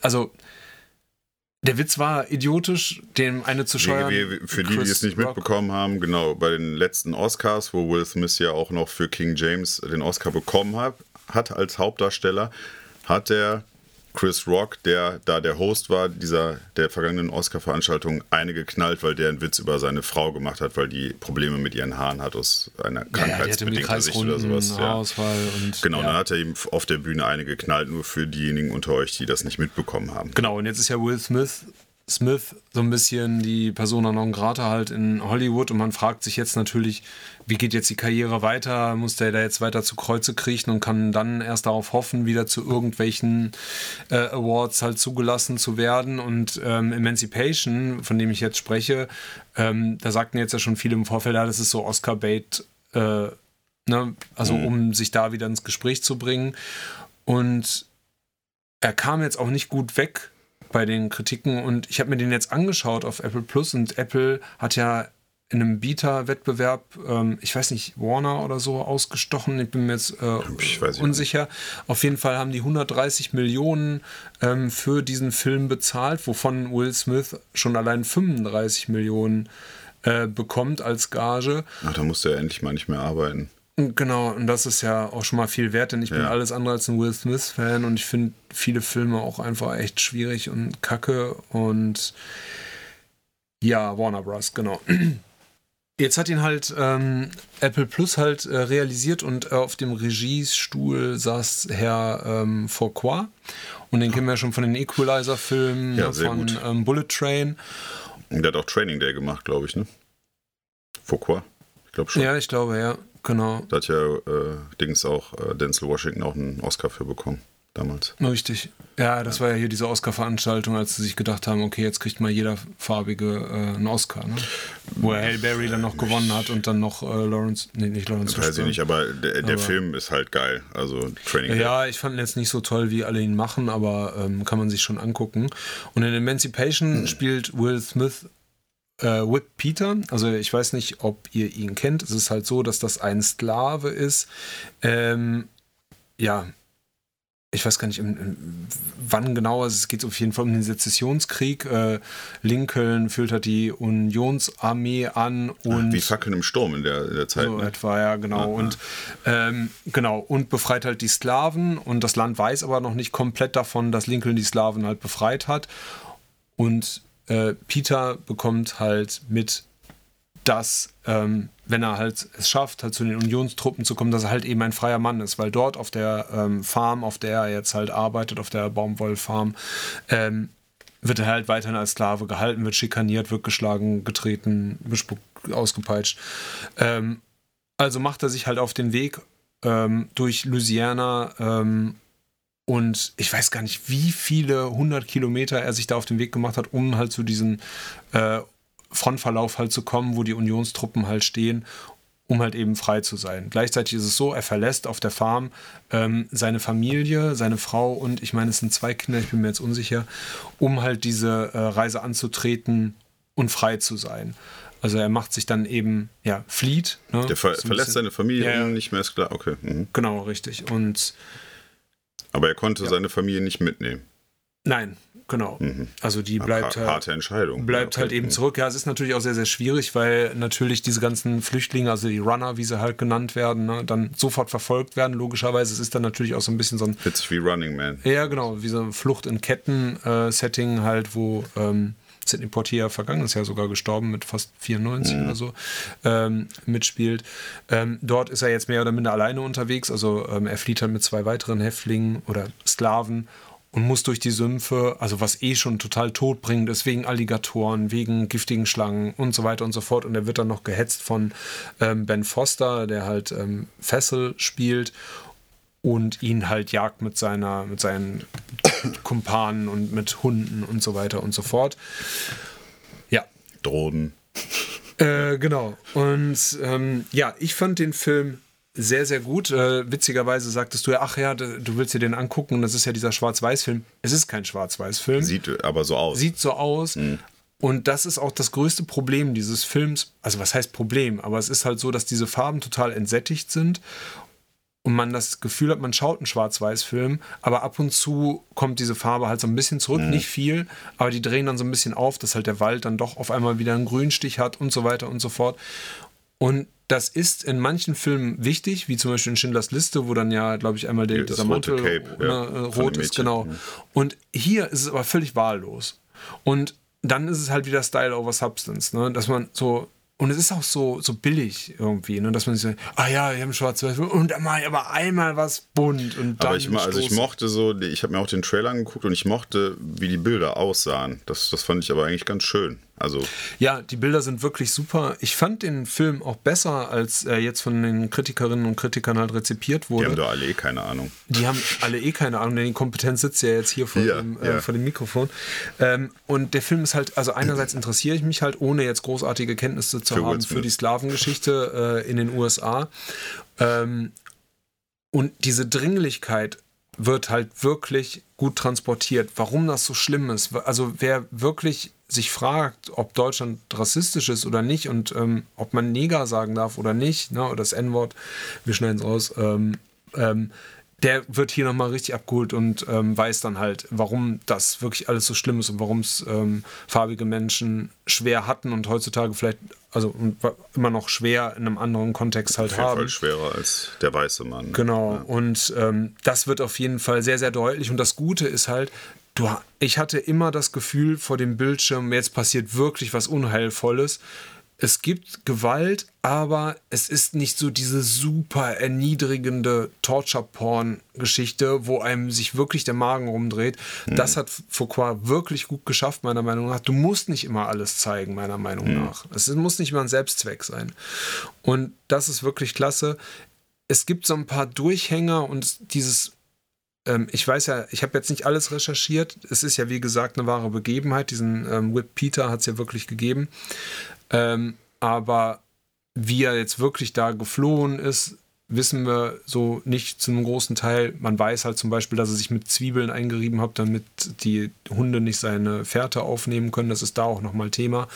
Speaker 2: also der Witz war idiotisch, dem eine zu scheuern.
Speaker 1: Für die, die es nicht Rock. mitbekommen haben, genau, bei den letzten Oscars, wo Will Smith ja auch noch für King James den Oscar bekommen hat, hat als Hauptdarsteller, hat er Chris Rock, der da der Host war, dieser der vergangenen Oscar-Veranstaltung, eine geknallt, weil der einen Witz über seine Frau gemacht hat, weil die Probleme mit ihren Haaren hat aus einer krankheitsbedingten Sicht oder sowas.
Speaker 2: Ja.
Speaker 1: Und, genau, ja. dann hat er ihm auf der Bühne eine geknallt, nur für diejenigen unter euch, die das nicht mitbekommen haben.
Speaker 2: Genau, und jetzt ist ja Will Smith Smith so ein bisschen die Persona non grata halt in Hollywood und man fragt sich jetzt natürlich, wie geht jetzt die Karriere weiter? Muss der da jetzt weiter zu Kreuze kriechen und kann dann erst darauf hoffen, wieder zu irgendwelchen äh, Awards halt zugelassen zu werden? Und ähm, Emancipation, von dem ich jetzt spreche, ähm, da sagten jetzt ja schon viele im Vorfeld, ja, das ist so Oscar-Bait, äh, ne? also mhm. um sich da wieder ins Gespräch zu bringen. Und er kam jetzt auch nicht gut weg bei den Kritiken und ich habe mir den jetzt angeschaut auf Apple Plus und Apple hat ja in einem Beta-Wettbewerb, ähm, ich weiß nicht, Warner oder so ausgestochen. Ich bin mir jetzt äh, unsicher. Auf jeden Fall haben die 130 Millionen ähm, für diesen Film bezahlt, wovon Will Smith schon allein 35 Millionen äh, bekommt als Gage.
Speaker 1: Ach, da musste er endlich mal nicht mehr arbeiten.
Speaker 2: Genau, und das ist ja auch schon mal viel wert, denn ich ja. bin alles andere als ein Will Smith-Fan und ich finde viele Filme auch einfach echt schwierig und kacke und ja, Warner Bros., genau. (clears throat) Jetzt hat ihn halt ähm, Apple Plus halt äh, realisiert und äh, auf dem Regiestuhl saß Herr ähm, Fourcroy. Und den kennen wir ja schon von den Equalizer-Filmen, ja, ne, von ähm, Bullet Train.
Speaker 1: Und der hat auch Training Day gemacht, glaube ich, ne? Fourcroy? Ich glaube schon.
Speaker 2: Ja, ich glaube, ja, genau.
Speaker 1: Da hat ja äh, Dings auch, äh, Denzel Washington auch einen Oscar für bekommen damals.
Speaker 2: Richtig. Ja, das war ja hier diese Oscar-Veranstaltung, als sie sich gedacht haben, okay, jetzt kriegt mal jeder Farbige äh, einen Oscar, ne? Wo er Halle Berry dann noch gewonnen hat und dann noch äh, Lawrence, nee, nicht Lawrence.
Speaker 1: Weiß ich nicht, aber der, der aber, Film ist halt geil. Also Training.
Speaker 2: Ja, Day. ich fand ihn jetzt nicht so toll, wie alle ihn machen, aber ähm, kann man sich schon angucken. Und in Emancipation hm. spielt Will Smith äh, Whip Peter. Also ich weiß nicht, ob ihr ihn kennt. Es ist halt so, dass das ein Sklave ist. Ähm, ja, ich weiß gar nicht, in, in, wann genau, also es geht auf jeden Fall um den Sezessionskrieg. Äh, Lincoln führt halt die Unionsarmee an und.
Speaker 1: Wie Fackeln im Sturm in der, in der Zeit.
Speaker 2: So ne? etwa, ja, genau. Aha. Und ähm, genau, und befreit halt die Sklaven und das Land weiß aber noch nicht komplett davon, dass Lincoln die Sklaven halt befreit hat. Und äh, Peter bekommt halt mit, dass ähm, wenn er halt es schafft, halt zu den Unionstruppen zu kommen, dass er halt eben ein freier Mann ist, weil dort auf der ähm, Farm, auf der er jetzt halt arbeitet, auf der Baumwollfarm, ähm, wird er halt weiterhin als Sklave gehalten, wird schikaniert, wird geschlagen, getreten, bespuckt, ausgepeitscht. Ähm, also macht er sich halt auf den Weg ähm, durch Louisiana ähm, und ich weiß gar nicht, wie viele hundert Kilometer er sich da auf den Weg gemacht hat, um halt zu diesen äh, Frontverlauf halt zu kommen, wo die Unionstruppen halt stehen, um halt eben frei zu sein. Gleichzeitig ist es so, er verlässt auf der Farm ähm, seine Familie, seine Frau und ich meine, es sind zwei Kinder, ich bin mir jetzt unsicher, um halt diese äh, Reise anzutreten und frei zu sein. Also er macht sich dann eben, ja, flieht.
Speaker 1: Ne? Der ver so verlässt seine Familie ja, nicht mehr, ist klar, okay. Mhm.
Speaker 2: Genau, richtig. Und
Speaker 1: aber er konnte ja. seine Familie nicht mitnehmen.
Speaker 2: Nein, genau. Mhm. Also die bleibt
Speaker 1: halt, harte Entscheidung.
Speaker 2: Bleibt okay. halt eben zurück. Ja, es ist natürlich auch sehr, sehr schwierig, weil natürlich diese ganzen Flüchtlinge, also die Runner, wie sie halt genannt werden, ne, dann sofort verfolgt werden. Logischerweise, es ist dann natürlich auch so ein bisschen so ein.
Speaker 1: Witzig wie Running Man.
Speaker 2: Ja, genau, wie so eine Flucht in Ketten-Setting äh, halt, wo ähm, Sidney Portier vergangenes Jahr sogar gestorben mit fast 94 mhm. oder so ähm, mitspielt. Ähm, dort ist er jetzt mehr oder minder alleine unterwegs, also ähm, er flieht dann mit zwei weiteren Häftlingen oder Sklaven und muss durch die Sümpfe, also was eh schon total todbringend ist, wegen Alligatoren, wegen giftigen Schlangen und so weiter und so fort. Und er wird dann noch gehetzt von ähm, Ben Foster, der halt ähm, Fessel spielt und ihn halt jagt mit seiner, mit seinen Kumpanen und mit Hunden und so weiter und so fort. Ja.
Speaker 1: Drohnen.
Speaker 2: Äh, genau. Und ähm, ja, ich fand den Film sehr, sehr gut. Äh, witzigerweise sagtest du ja, ach ja, du willst dir den angucken und das ist ja dieser Schwarz-Weiß-Film. Es ist kein Schwarz-Weiß-Film.
Speaker 1: Sieht aber so aus.
Speaker 2: Sieht so aus. Mhm. Und das ist auch das größte Problem dieses Films. Also was heißt Problem? Aber es ist halt so, dass diese Farben total entsättigt sind und man das Gefühl hat, man schaut einen Schwarz-Weiß-Film, aber ab und zu kommt diese Farbe halt so ein bisschen zurück, mhm. nicht viel, aber die drehen dann so ein bisschen auf, dass halt der Wald dann doch auf einmal wieder einen Grünstich hat und so weiter und so fort. Und das ist in manchen Filmen wichtig, wie zum Beispiel in Schindlers Liste, wo dann ja, glaube ich, einmal der, dieser Mantel Cape, ja, ne, rot ist, genau. Mhm. Und hier ist es aber völlig wahllos. Und dann ist es halt wieder Style over Substance, ne? dass man so und es ist auch so, so billig irgendwie, ne? dass man sich so, ah ja, wir haben schwarz-weiß und dann mache ich aber einmal was bunt und dann.
Speaker 1: Aber ich, also ich mochte so, ich habe mir auch den Trailer angeguckt und ich mochte, wie die Bilder aussahen. Das, das fand ich aber eigentlich ganz schön. Also
Speaker 2: ja, die Bilder sind wirklich super. Ich fand den Film auch besser, als er jetzt von den Kritikerinnen und Kritikern halt rezipiert wurde.
Speaker 1: Die haben da alle eh keine Ahnung.
Speaker 2: Die haben alle eh keine Ahnung, denn die Kompetenz sitzt ja jetzt hier vor, ja, dem, äh, vor dem Mikrofon. Ähm, und der Film ist halt, also einerseits interessiere ich mich halt, ohne jetzt großartige Kenntnisse zu für haben für die Sklavengeschichte äh, in den USA. Ähm, und diese Dringlichkeit wird halt wirklich gut transportiert. Warum das so schlimm ist, also wer wirklich sich fragt, ob Deutschland rassistisch ist oder nicht und ähm, ob man Neger sagen darf oder nicht, ne, oder das N-Wort, wir schneiden es raus, ähm, ähm, der wird hier nochmal richtig abgeholt und ähm, weiß dann halt, warum das wirklich alles so schlimm ist und warum es ähm, farbige Menschen schwer hatten und heutzutage vielleicht, also immer noch schwer in einem anderen Kontext halt
Speaker 1: auf jeden
Speaker 2: haben.
Speaker 1: Fall schwerer als der weiße Mann.
Speaker 2: Genau, ja. und ähm, das wird auf jeden Fall sehr, sehr deutlich. Und das Gute ist halt, du, ich hatte immer das Gefühl vor dem Bildschirm, jetzt passiert wirklich was Unheilvolles es gibt Gewalt, aber es ist nicht so diese super erniedrigende Torture-Porn-Geschichte, wo einem sich wirklich der Magen rumdreht. Mhm. Das hat Foucault wirklich gut geschafft, meiner Meinung nach. Du musst nicht immer alles zeigen, meiner Meinung mhm. nach. Es muss nicht immer ein Selbstzweck sein. Und das ist wirklich klasse. Es gibt so ein paar Durchhänger und dieses ähm, ich weiß ja, ich habe jetzt nicht alles recherchiert. Es ist ja, wie gesagt, eine wahre Begebenheit. Diesen ähm, Whip Peter hat es ja wirklich gegeben. Ähm, aber wie er jetzt wirklich da geflohen ist, wissen wir so nicht zu einem großen Teil. Man weiß halt zum Beispiel, dass er sich mit Zwiebeln eingerieben hat, damit die Hunde nicht seine Fährte aufnehmen können. Das ist da auch nochmal Thema.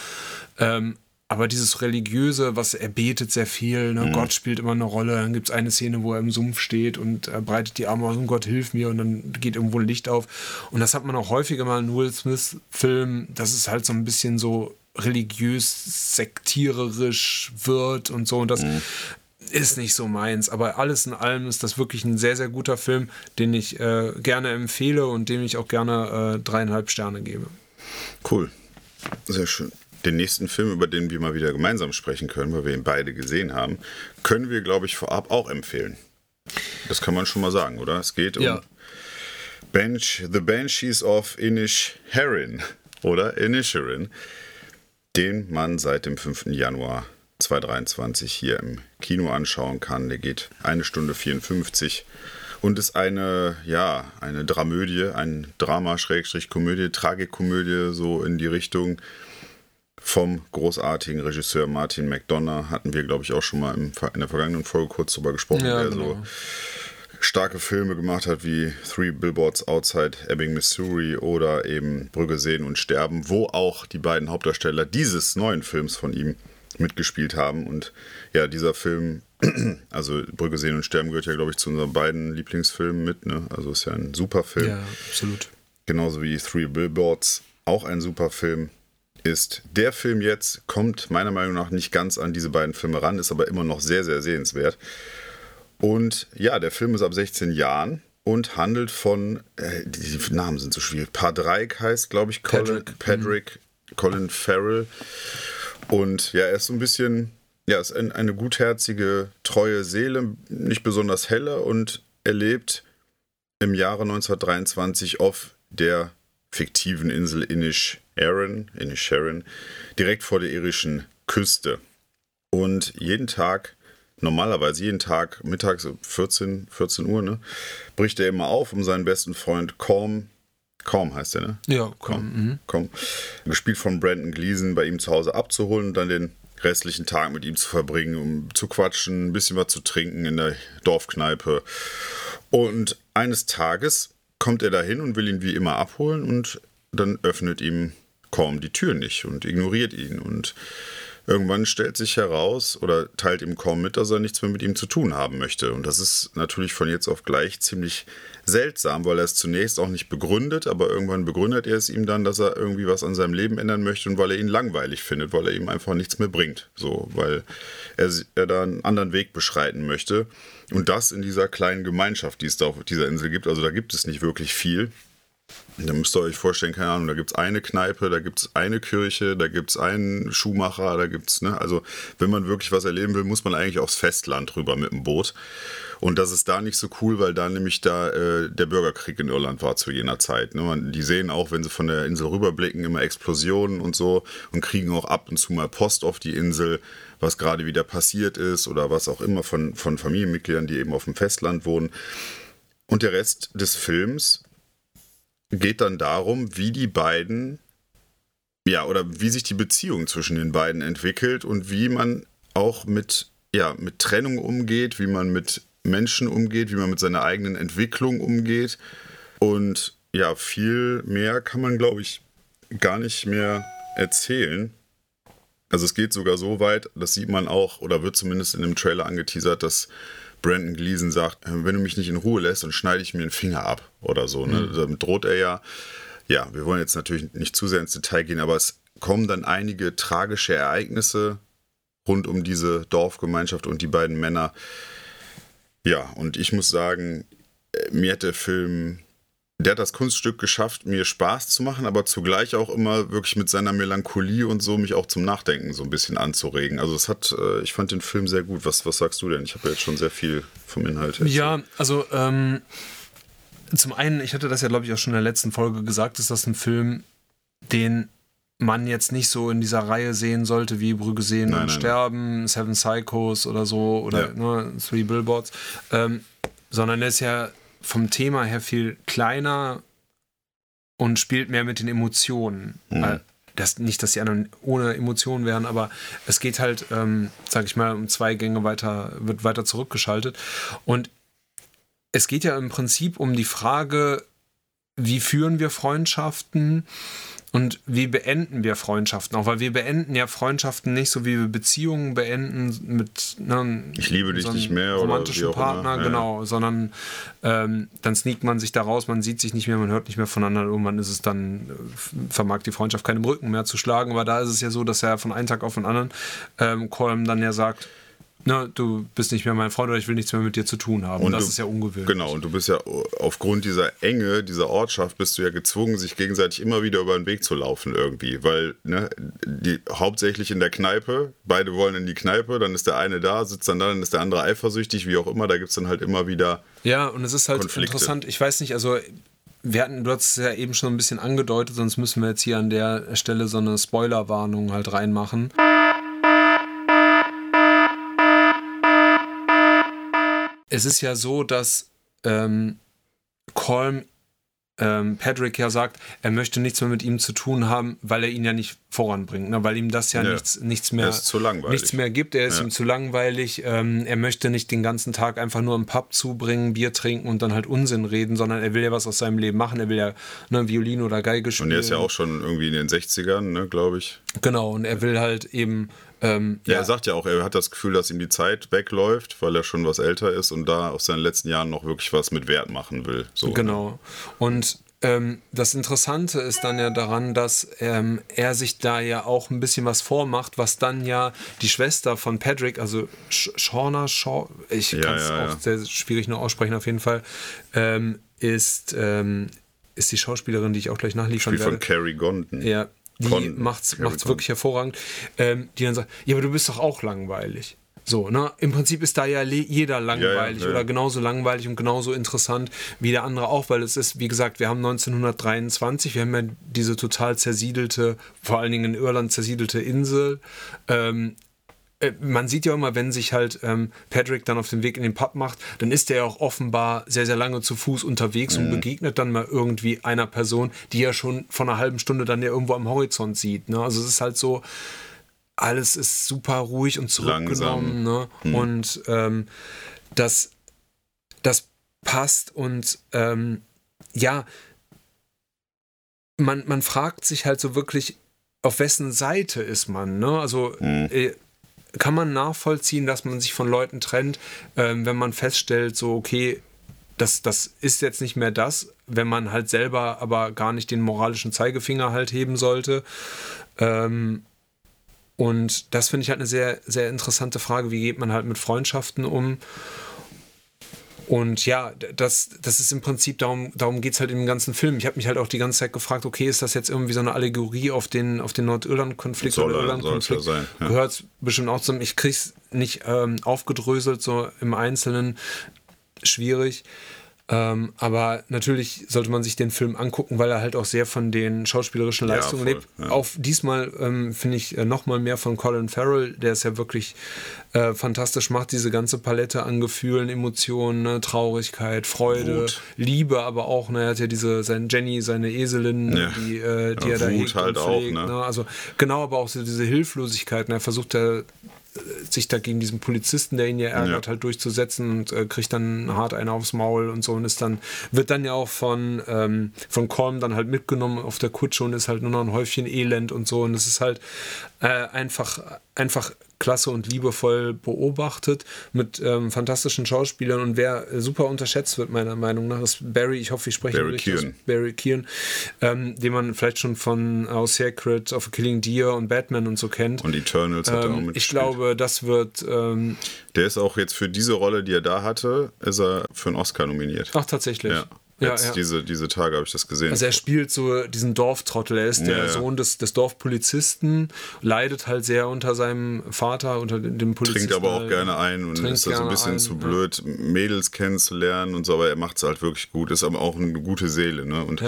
Speaker 2: Ähm, aber dieses Religiöse, was er betet sehr viel, ne? mhm. Gott spielt immer eine Rolle. Dann gibt es eine Szene, wo er im Sumpf steht und er breitet die Arme aus und Gott hilf mir und dann geht irgendwo ein Licht auf. Und das hat man auch häufiger mal in Will Smith-Filmen. Das ist halt so ein bisschen so religiös sektiererisch wird und so. Und das mhm. ist nicht so meins. Aber alles in allem ist das wirklich ein sehr, sehr guter Film, den ich äh, gerne empfehle und dem ich auch gerne äh, dreieinhalb Sterne gebe.
Speaker 1: Cool. Sehr schön. Den nächsten Film, über den wir mal wieder gemeinsam sprechen können, weil wir ihn beide gesehen haben, können wir, glaube ich, vorab auch empfehlen. Das kann man schon mal sagen, oder? Es geht um ja. Bench, The Banshees of Inish Herin oder Inisherin den man seit dem 5. Januar 2023 hier im Kino anschauen kann. Der geht eine Stunde 54 und ist eine, ja, eine Dramödie, ein Drama, Schrägstrich, Komödie, Tragikomödie, so in die Richtung vom großartigen Regisseur Martin McDonough. Hatten wir, glaube ich, auch schon mal in der vergangenen Folge kurz drüber gesprochen, ja, der genau. so starke Filme gemacht hat wie Three Billboards Outside Ebbing, Missouri oder eben Brügge sehen und sterben, wo auch die beiden Hauptdarsteller dieses neuen Films von ihm mitgespielt haben. Und ja, dieser Film, (clears throat) also Brügge sehen und sterben gehört ja, glaube ich, zu unseren beiden Lieblingsfilmen mit. Ne? Also ist ja ein super Film.
Speaker 2: Ja, absolut.
Speaker 1: Genauso wie Three Billboards, auch ein super Film ist. Der Film jetzt kommt meiner Meinung nach nicht ganz an diese beiden Filme ran, ist aber immer noch sehr, sehr sehenswert. Und ja, der Film ist ab 16 Jahren und handelt von, äh, die Namen sind so schwierig. Padreik heißt, glaube ich, Colin, Patrick, Patrick mhm. Colin Farrell. Und ja, er ist so ein bisschen, ja, ist ein, eine gutherzige, treue Seele, nicht besonders helle und er lebt im Jahre 1923 auf der fiktiven Insel Inish Aaron, Inish Aaron, direkt vor der irischen Küste. Und jeden Tag normalerweise jeden Tag mittags 14, 14 Uhr, ne, bricht er immer auf, um seinen besten Freund Corm, Corm heißt er, ne?
Speaker 2: Ja, Corm.
Speaker 1: Corm, mhm. gespielt von Brandon Gleason, bei ihm zu Hause abzuholen und dann den restlichen Tag mit ihm zu verbringen, um zu quatschen, ein bisschen was zu trinken in der Dorfkneipe. Und eines Tages kommt er dahin und will ihn wie immer abholen und dann öffnet ihm Corm die Tür nicht und ignoriert ihn und Irgendwann stellt sich heraus oder teilt ihm kaum mit, dass er nichts mehr mit ihm zu tun haben möchte. Und das ist natürlich von jetzt auf gleich ziemlich seltsam, weil er es zunächst auch nicht begründet, aber irgendwann begründet er es ihm dann, dass er irgendwie was an seinem Leben ändern möchte und weil er ihn langweilig findet, weil er ihm einfach nichts mehr bringt. So, weil er, er da einen anderen Weg beschreiten möchte. Und das in dieser kleinen Gemeinschaft, die es da auf dieser Insel gibt. Also da gibt es nicht wirklich viel. Da müsst ihr euch vorstellen, keine Ahnung, da gibt es eine Kneipe, da gibt es eine Kirche, da gibt es einen Schuhmacher, da gibt es, ne, also wenn man wirklich was erleben will, muss man eigentlich aufs Festland rüber mit dem Boot. Und das ist da nicht so cool, weil da nämlich da äh, der Bürgerkrieg in Irland war zu jener Zeit. Ne? Man, die sehen auch, wenn sie von der Insel rüberblicken, immer Explosionen und so und kriegen auch ab und zu mal Post auf die Insel, was gerade wieder passiert ist oder was auch immer von, von Familienmitgliedern, die eben auf dem Festland wohnen. Und der Rest des Films geht dann darum, wie die beiden, ja, oder wie sich die Beziehung zwischen den beiden entwickelt und wie man auch mit, ja, mit Trennung umgeht, wie man mit Menschen umgeht, wie man mit seiner eigenen Entwicklung umgeht. Und ja, viel mehr kann man, glaube ich, gar nicht mehr erzählen. Also es geht sogar so weit, das sieht man auch, oder wird zumindest in dem Trailer angeteasert, dass Brandon Gleason sagt, wenn du mich nicht in Ruhe lässt, dann schneide ich mir einen Finger ab oder so. Ne? Mhm. Damit droht er ja. Ja, wir wollen jetzt natürlich nicht zu sehr ins Detail gehen, aber es kommen dann einige tragische Ereignisse rund um diese Dorfgemeinschaft und die beiden Männer. Ja, und ich muss sagen, äh, mir hat der Film der hat das Kunststück geschafft, mir Spaß zu machen, aber zugleich auch immer wirklich mit seiner Melancholie und so mich auch zum Nachdenken so ein bisschen anzuregen. Also es hat, äh, ich fand den Film sehr gut. Was, was sagst du denn? Ich habe ja jetzt schon sehr viel vom Inhalt
Speaker 2: erzählt. Ja, also ähm, zum einen, ich hatte das ja glaube ich auch schon in der letzten Folge gesagt, ist das ein Film, den man jetzt nicht so in dieser Reihe sehen sollte wie Brügge sehen nein, und nein, sterben, nein. Seven Psychos oder so oder ja. ne, Three Billboards, ähm, sondern er ist ja vom Thema her viel kleiner und spielt mehr mit den Emotionen. Mhm. Das, nicht, dass die anderen ohne Emotionen wären, aber es geht halt, ähm, sag ich mal, um zwei Gänge weiter, wird weiter zurückgeschaltet. Und es geht ja im Prinzip um die Frage, wie führen wir Freundschaften? Und wie beenden wir Freundschaften? Auch weil wir beenden ja Freundschaften nicht so, wie wir Beziehungen beenden mit
Speaker 1: ne, Ich liebe dich so nicht mehr
Speaker 2: romantischen oder Partner, ja. genau, sondern ähm, dann sneakt man sich da raus, man sieht sich nicht mehr, man hört nicht mehr voneinander. Irgendwann ist es dann, äh, vermag die Freundschaft keinen Rücken mehr zu schlagen. Aber da ist es ja so, dass er von einem Tag auf den anderen ähm, Colm dann ja sagt, na, du bist nicht mehr mein Freund oder ich will nichts mehr mit dir zu tun haben. Und das
Speaker 1: du,
Speaker 2: ist ja ungewöhnlich.
Speaker 1: Genau, und du bist ja aufgrund dieser Enge, dieser Ortschaft, bist du ja gezwungen, sich gegenseitig immer wieder über den Weg zu laufen irgendwie. Weil, ne, die hauptsächlich in der Kneipe, beide wollen in die Kneipe, dann ist der eine da, sitzt dann da, dann ist der andere eifersüchtig, wie auch immer, da gibt es dann halt immer wieder.
Speaker 2: Ja, und es ist halt Konflikte. interessant, ich weiß nicht, also wir hatten, du hast es ja eben schon ein bisschen angedeutet, sonst müssen wir jetzt hier an der Stelle so eine Spoilerwarnung halt reinmachen. Es ist ja so, dass ähm, Colm ähm, Patrick ja sagt, er möchte nichts mehr mit ihm zu tun haben, weil er ihn ja nicht voranbringt, ne? weil ihm das ja, ja. Nichts, nichts, mehr, nichts mehr gibt. Er ist ja. ihm zu langweilig. Ähm, er möchte nicht den ganzen Tag einfach nur im Pub zubringen, Bier trinken und dann halt Unsinn reden, sondern er will ja was aus seinem Leben machen. Er will ja ne, Violin oder Geige spielen.
Speaker 1: Und er ist ja auch schon irgendwie in den 60ern, ne, glaube ich.
Speaker 2: Genau, und er will halt eben ähm,
Speaker 1: ja, ja, er sagt ja auch, er hat das Gefühl, dass ihm die Zeit wegläuft, weil er schon was älter ist und da aus seinen letzten Jahren noch wirklich was mit Wert machen will. So,
Speaker 2: ne? genau. Und ähm, das Interessante ist dann ja daran, dass ähm, er sich da ja auch ein bisschen was vormacht, was dann ja die Schwester von Patrick, also Shauna Shaw, ich ja, kann es ja, auch sehr schwierig nur aussprechen auf jeden Fall, ähm, ist, ähm, ist die Schauspielerin, die ich auch gleich nachliefern
Speaker 1: Spiel werde. von Carrie Gondon.
Speaker 2: Ja, die macht es wirklich hervorragend, ähm, die dann sagt, ja, aber du bist doch auch langweilig. So, ne? Im Prinzip ist da ja jeder langweilig ja, ja, oder genauso langweilig und genauso interessant wie der andere auch, weil es ist, wie gesagt, wir haben 1923, wir haben ja diese total zersiedelte, vor allen Dingen in Irland zersiedelte Insel. Ähm, äh, man sieht ja immer, wenn sich halt ähm, Patrick dann auf den Weg in den Pub macht, dann ist er ja auch offenbar sehr, sehr lange zu Fuß unterwegs mhm. und begegnet dann mal irgendwie einer Person, die er schon vor einer halben Stunde dann ja irgendwo am Horizont sieht. Ne? Also es ist halt so, alles ist super ruhig und zurückgenommen. Ne? Mhm. Und ähm, das, das passt und ähm, ja, man, man fragt sich halt so wirklich, auf wessen Seite ist man? Ne? Also mhm. äh, kann man nachvollziehen, dass man sich von Leuten trennt, ähm, wenn man feststellt, so, okay, das, das ist jetzt nicht mehr das, wenn man halt selber aber gar nicht den moralischen Zeigefinger halt heben sollte. Ähm, und das finde ich halt eine sehr, sehr interessante Frage. Wie geht man halt mit Freundschaften um? Und ja, das, das ist im Prinzip, darum, darum geht es halt im ganzen Film. Ich habe mich halt auch die ganze Zeit gefragt, okay, ist das jetzt irgendwie so eine Allegorie auf den, auf den Nordirland-Konflikt oder Irland-Konflikt? Ja ja. Gehört bestimmt auch zum, ich kriege es nicht ähm, aufgedröselt, so im Einzelnen. Schwierig. Ähm, aber natürlich sollte man sich den Film angucken, weil er halt auch sehr von den schauspielerischen Leistungen ja, lebt. Ja. Auch diesmal ähm, finde ich äh, nochmal mehr von Colin Farrell, der es ja wirklich äh, fantastisch macht, diese ganze Palette an Gefühlen, Emotionen, ne, Traurigkeit, Freude, Wut. Liebe, aber auch, ne, er hat ja diese, sein Jenny, seine Eselin, ja. die, äh, die er da
Speaker 1: Wut halt auch, ne?
Speaker 2: ne? Also genau, aber auch so diese Hilflosigkeit. Ne? Er versucht ja sich da gegen diesen Polizisten, der ihn ja ärgert, ja. halt durchzusetzen und äh, kriegt dann hart einen aufs Maul und so und ist dann, wird dann ja auch von, ähm, von Colm dann halt mitgenommen auf der Kutsche und ist halt nur noch ein Häufchen Elend und so und es ist halt äh, einfach, einfach klasse und liebevoll beobachtet mit ähm, fantastischen Schauspielern und wer super unterschätzt wird, meiner Meinung nach, ist Barry, ich hoffe, ich spreche
Speaker 1: Barry richtig Keegan.
Speaker 2: Barry Keegan, ähm, den man vielleicht schon von uh, Secret of a Killing Deer und Batman und so kennt.
Speaker 1: Und Eternals hat er auch ähm, mitgespielt.
Speaker 2: Ich glaube, das wird... Ähm,
Speaker 1: Der ist auch jetzt für diese Rolle, die er da hatte, ist er für einen Oscar nominiert.
Speaker 2: Ach, tatsächlich?
Speaker 1: Ja. Jetzt ja, Diese, diese Tage habe ich das gesehen.
Speaker 2: Also er spielt so diesen Dorftrottel. Er ist der ja, Sohn des, des Dorfpolizisten, leidet halt sehr unter seinem Vater, unter dem Polizisten.
Speaker 1: Trinkt aber auch gerne ein und ist da so ein bisschen ein, zu blöd, Mädels kennenzulernen und so, aber er macht es halt wirklich gut. Ist aber auch eine gute Seele. Ne? Und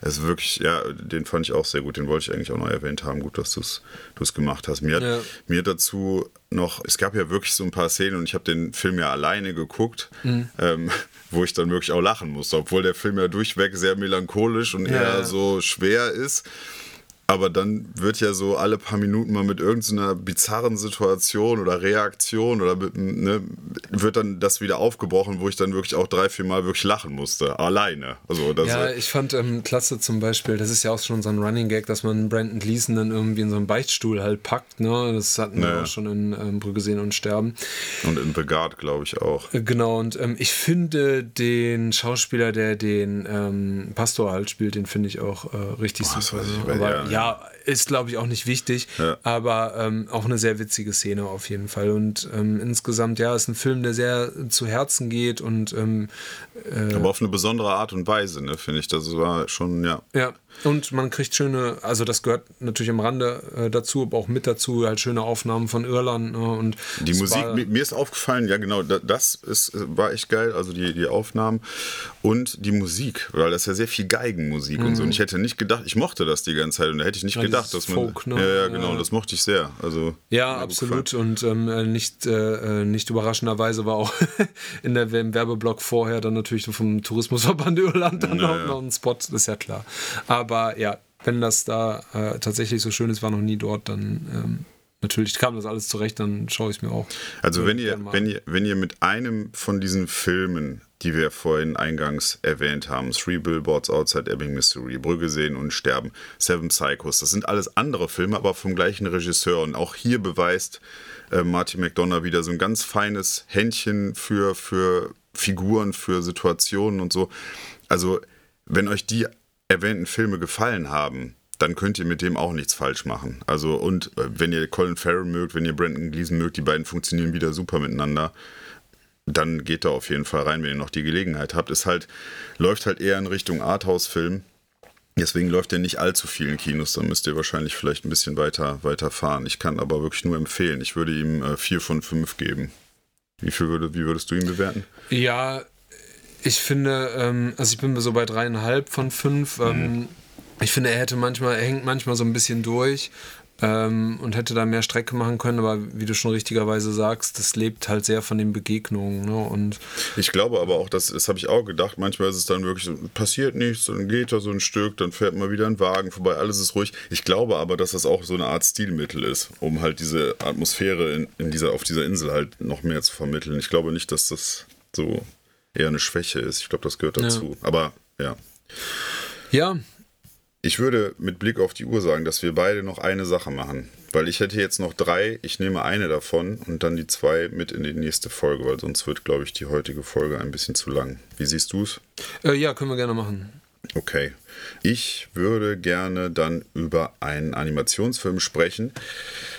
Speaker 1: es ist wirklich, ja, den fand ich auch sehr gut. Den wollte ich eigentlich auch noch erwähnt haben. Gut, dass du es gemacht hast. Mir hat, mir dazu noch, es gab ja wirklich so ein paar Szenen und ich habe den Film ja alleine geguckt, mhm. ähm, wo ich dann wirklich auch lachen musste, obwohl der Film ja durchweg sehr melancholisch und ja. eher so schwer ist. Aber dann wird ja so alle paar Minuten mal mit irgendeiner bizarren Situation oder Reaktion oder mit, ne, wird dann das wieder aufgebrochen, wo ich dann wirklich auch drei, vier Mal wirklich lachen musste. Alleine. Also
Speaker 2: ja, ich fand ähm, klasse zum Beispiel, das ist ja auch schon so ein Running Gag, dass man Brandon Gleason dann irgendwie in so einen Beichtstuhl halt packt. Ne? Das hatten naja. wir auch schon in ähm, Brügge sehen und sterben.
Speaker 1: Und in The Guard, glaube ich, auch.
Speaker 2: Äh, genau, und ähm, ich finde den Schauspieler, der den ähm, Pastor halt spielt, den finde ich auch äh, richtig Boah, super. Aber, ja, ja out ist glaube ich auch nicht wichtig, ja. aber ähm, auch eine sehr witzige Szene auf jeden Fall. Und ähm, insgesamt, ja, ist ein Film, der sehr zu Herzen geht und ähm,
Speaker 1: äh, aber auf eine besondere Art und Weise, ne, finde ich. Das war schon, ja.
Speaker 2: Ja, und man kriegt schöne, also das gehört natürlich am Rande äh, dazu, aber auch mit dazu, halt schöne Aufnahmen von Irland. Ne, und
Speaker 1: die Musik, war, mir ist aufgefallen, ja genau, das ist, war echt geil, also die, die Aufnahmen und die Musik, weil das ist ja sehr viel Geigenmusik mhm. und so. Und ich hätte nicht gedacht, ich mochte das die ganze Zeit und da hätte ich nicht weil gedacht, dass man. Folk, ne? Ja, ja, genau, ja. das mochte ich sehr. Also,
Speaker 2: ja, absolut. Und ähm, äh, nicht, äh, nicht überraschenderweise war auch (laughs) in der, im Werbeblock vorher dann natürlich vom Tourismusverband (laughs) Irland dann ja, noch ein Spot, das ist ja klar. Aber ja, wenn das da äh, tatsächlich so schön ist, war noch nie dort, dann ähm, natürlich kam das alles zurecht, dann schaue ich es mir auch.
Speaker 1: Also wenn ihr, wenn ihr, wenn ihr mit einem von diesen Filmen, die wir vorhin eingangs erwähnt haben, Three Billboards Outside Ebbing, Missouri, Brügge sehen und sterben, Seven Psychos, das sind alles andere Filme, aber vom gleichen Regisseur. Und auch hier beweist äh, Martin McDonough wieder so ein ganz feines Händchen für, für Figuren, für Situationen und so. Also, wenn euch die erwähnten Filme gefallen haben, dann könnt ihr mit dem auch nichts falsch machen. Also, und äh, wenn ihr Colin Farrell mögt, wenn ihr Brandon Gleason mögt, die beiden funktionieren wieder super miteinander. Dann geht da auf jeden Fall rein, wenn ihr noch die Gelegenheit habt. Es halt, läuft halt eher in Richtung Arthouse-Film. Deswegen läuft er nicht allzu vielen Kinos, dann müsst ihr wahrscheinlich vielleicht ein bisschen weiter, weiter fahren. Ich kann aber wirklich nur empfehlen. Ich würde ihm äh, vier von fünf geben. Wie viel würde, wie würdest du ihn bewerten?
Speaker 2: Ja, ich finde, ähm, also ich bin so bei dreieinhalb von fünf. Ähm, mhm. Ich finde, er hätte manchmal, er hängt manchmal so ein bisschen durch ähm, und hätte da mehr Strecke machen können, aber wie du schon richtigerweise sagst, das lebt halt sehr von den Begegnungen. Ne? Und
Speaker 1: ich glaube aber auch, dass, das habe ich auch gedacht, manchmal ist es dann wirklich, passiert nichts, dann geht da so ein Stück, dann fährt mal wieder ein Wagen vorbei, alles ist ruhig. Ich glaube aber, dass das auch so eine Art Stilmittel ist, um halt diese Atmosphäre in, in dieser, auf dieser Insel halt noch mehr zu vermitteln. Ich glaube nicht, dass das so eher eine Schwäche ist. Ich glaube, das gehört dazu. Ja. Aber ja.
Speaker 2: Ja.
Speaker 1: Ich würde mit Blick auf die Uhr sagen, dass wir beide noch eine Sache machen. Weil ich hätte jetzt noch drei, ich nehme eine davon und dann die zwei mit in die nächste Folge, weil sonst wird, glaube ich, die heutige Folge ein bisschen zu lang. Wie siehst du es?
Speaker 2: Äh, ja, können wir gerne machen.
Speaker 1: Okay. Ich würde gerne dann über einen Animationsfilm sprechen,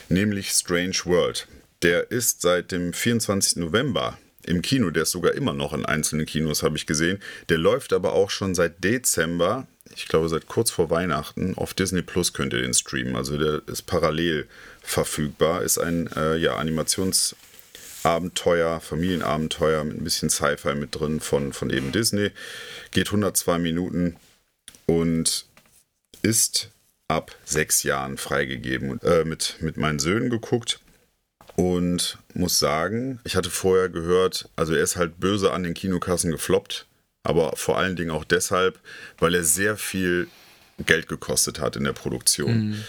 Speaker 1: nämlich Strange World. Der ist seit dem 24. November im Kino. Der ist sogar immer noch in einzelnen Kinos, habe ich gesehen. Der läuft aber auch schon seit Dezember, ich glaube seit kurz vor Weihnachten, auf Disney Plus könnt ihr den streamen. Also der ist parallel verfügbar. Ist ein äh, ja, Animationsabenteuer, Familienabenteuer mit ein bisschen Sci-Fi mit drin von, von eben Disney. Geht 102 Minuten und ist ab sechs Jahren freigegeben. Äh, mit, mit meinen Söhnen geguckt und muss sagen, ich hatte vorher gehört, also er ist halt böse an den Kinokassen gefloppt, aber vor allen Dingen auch deshalb, weil er sehr viel Geld gekostet hat in der Produktion. Mhm.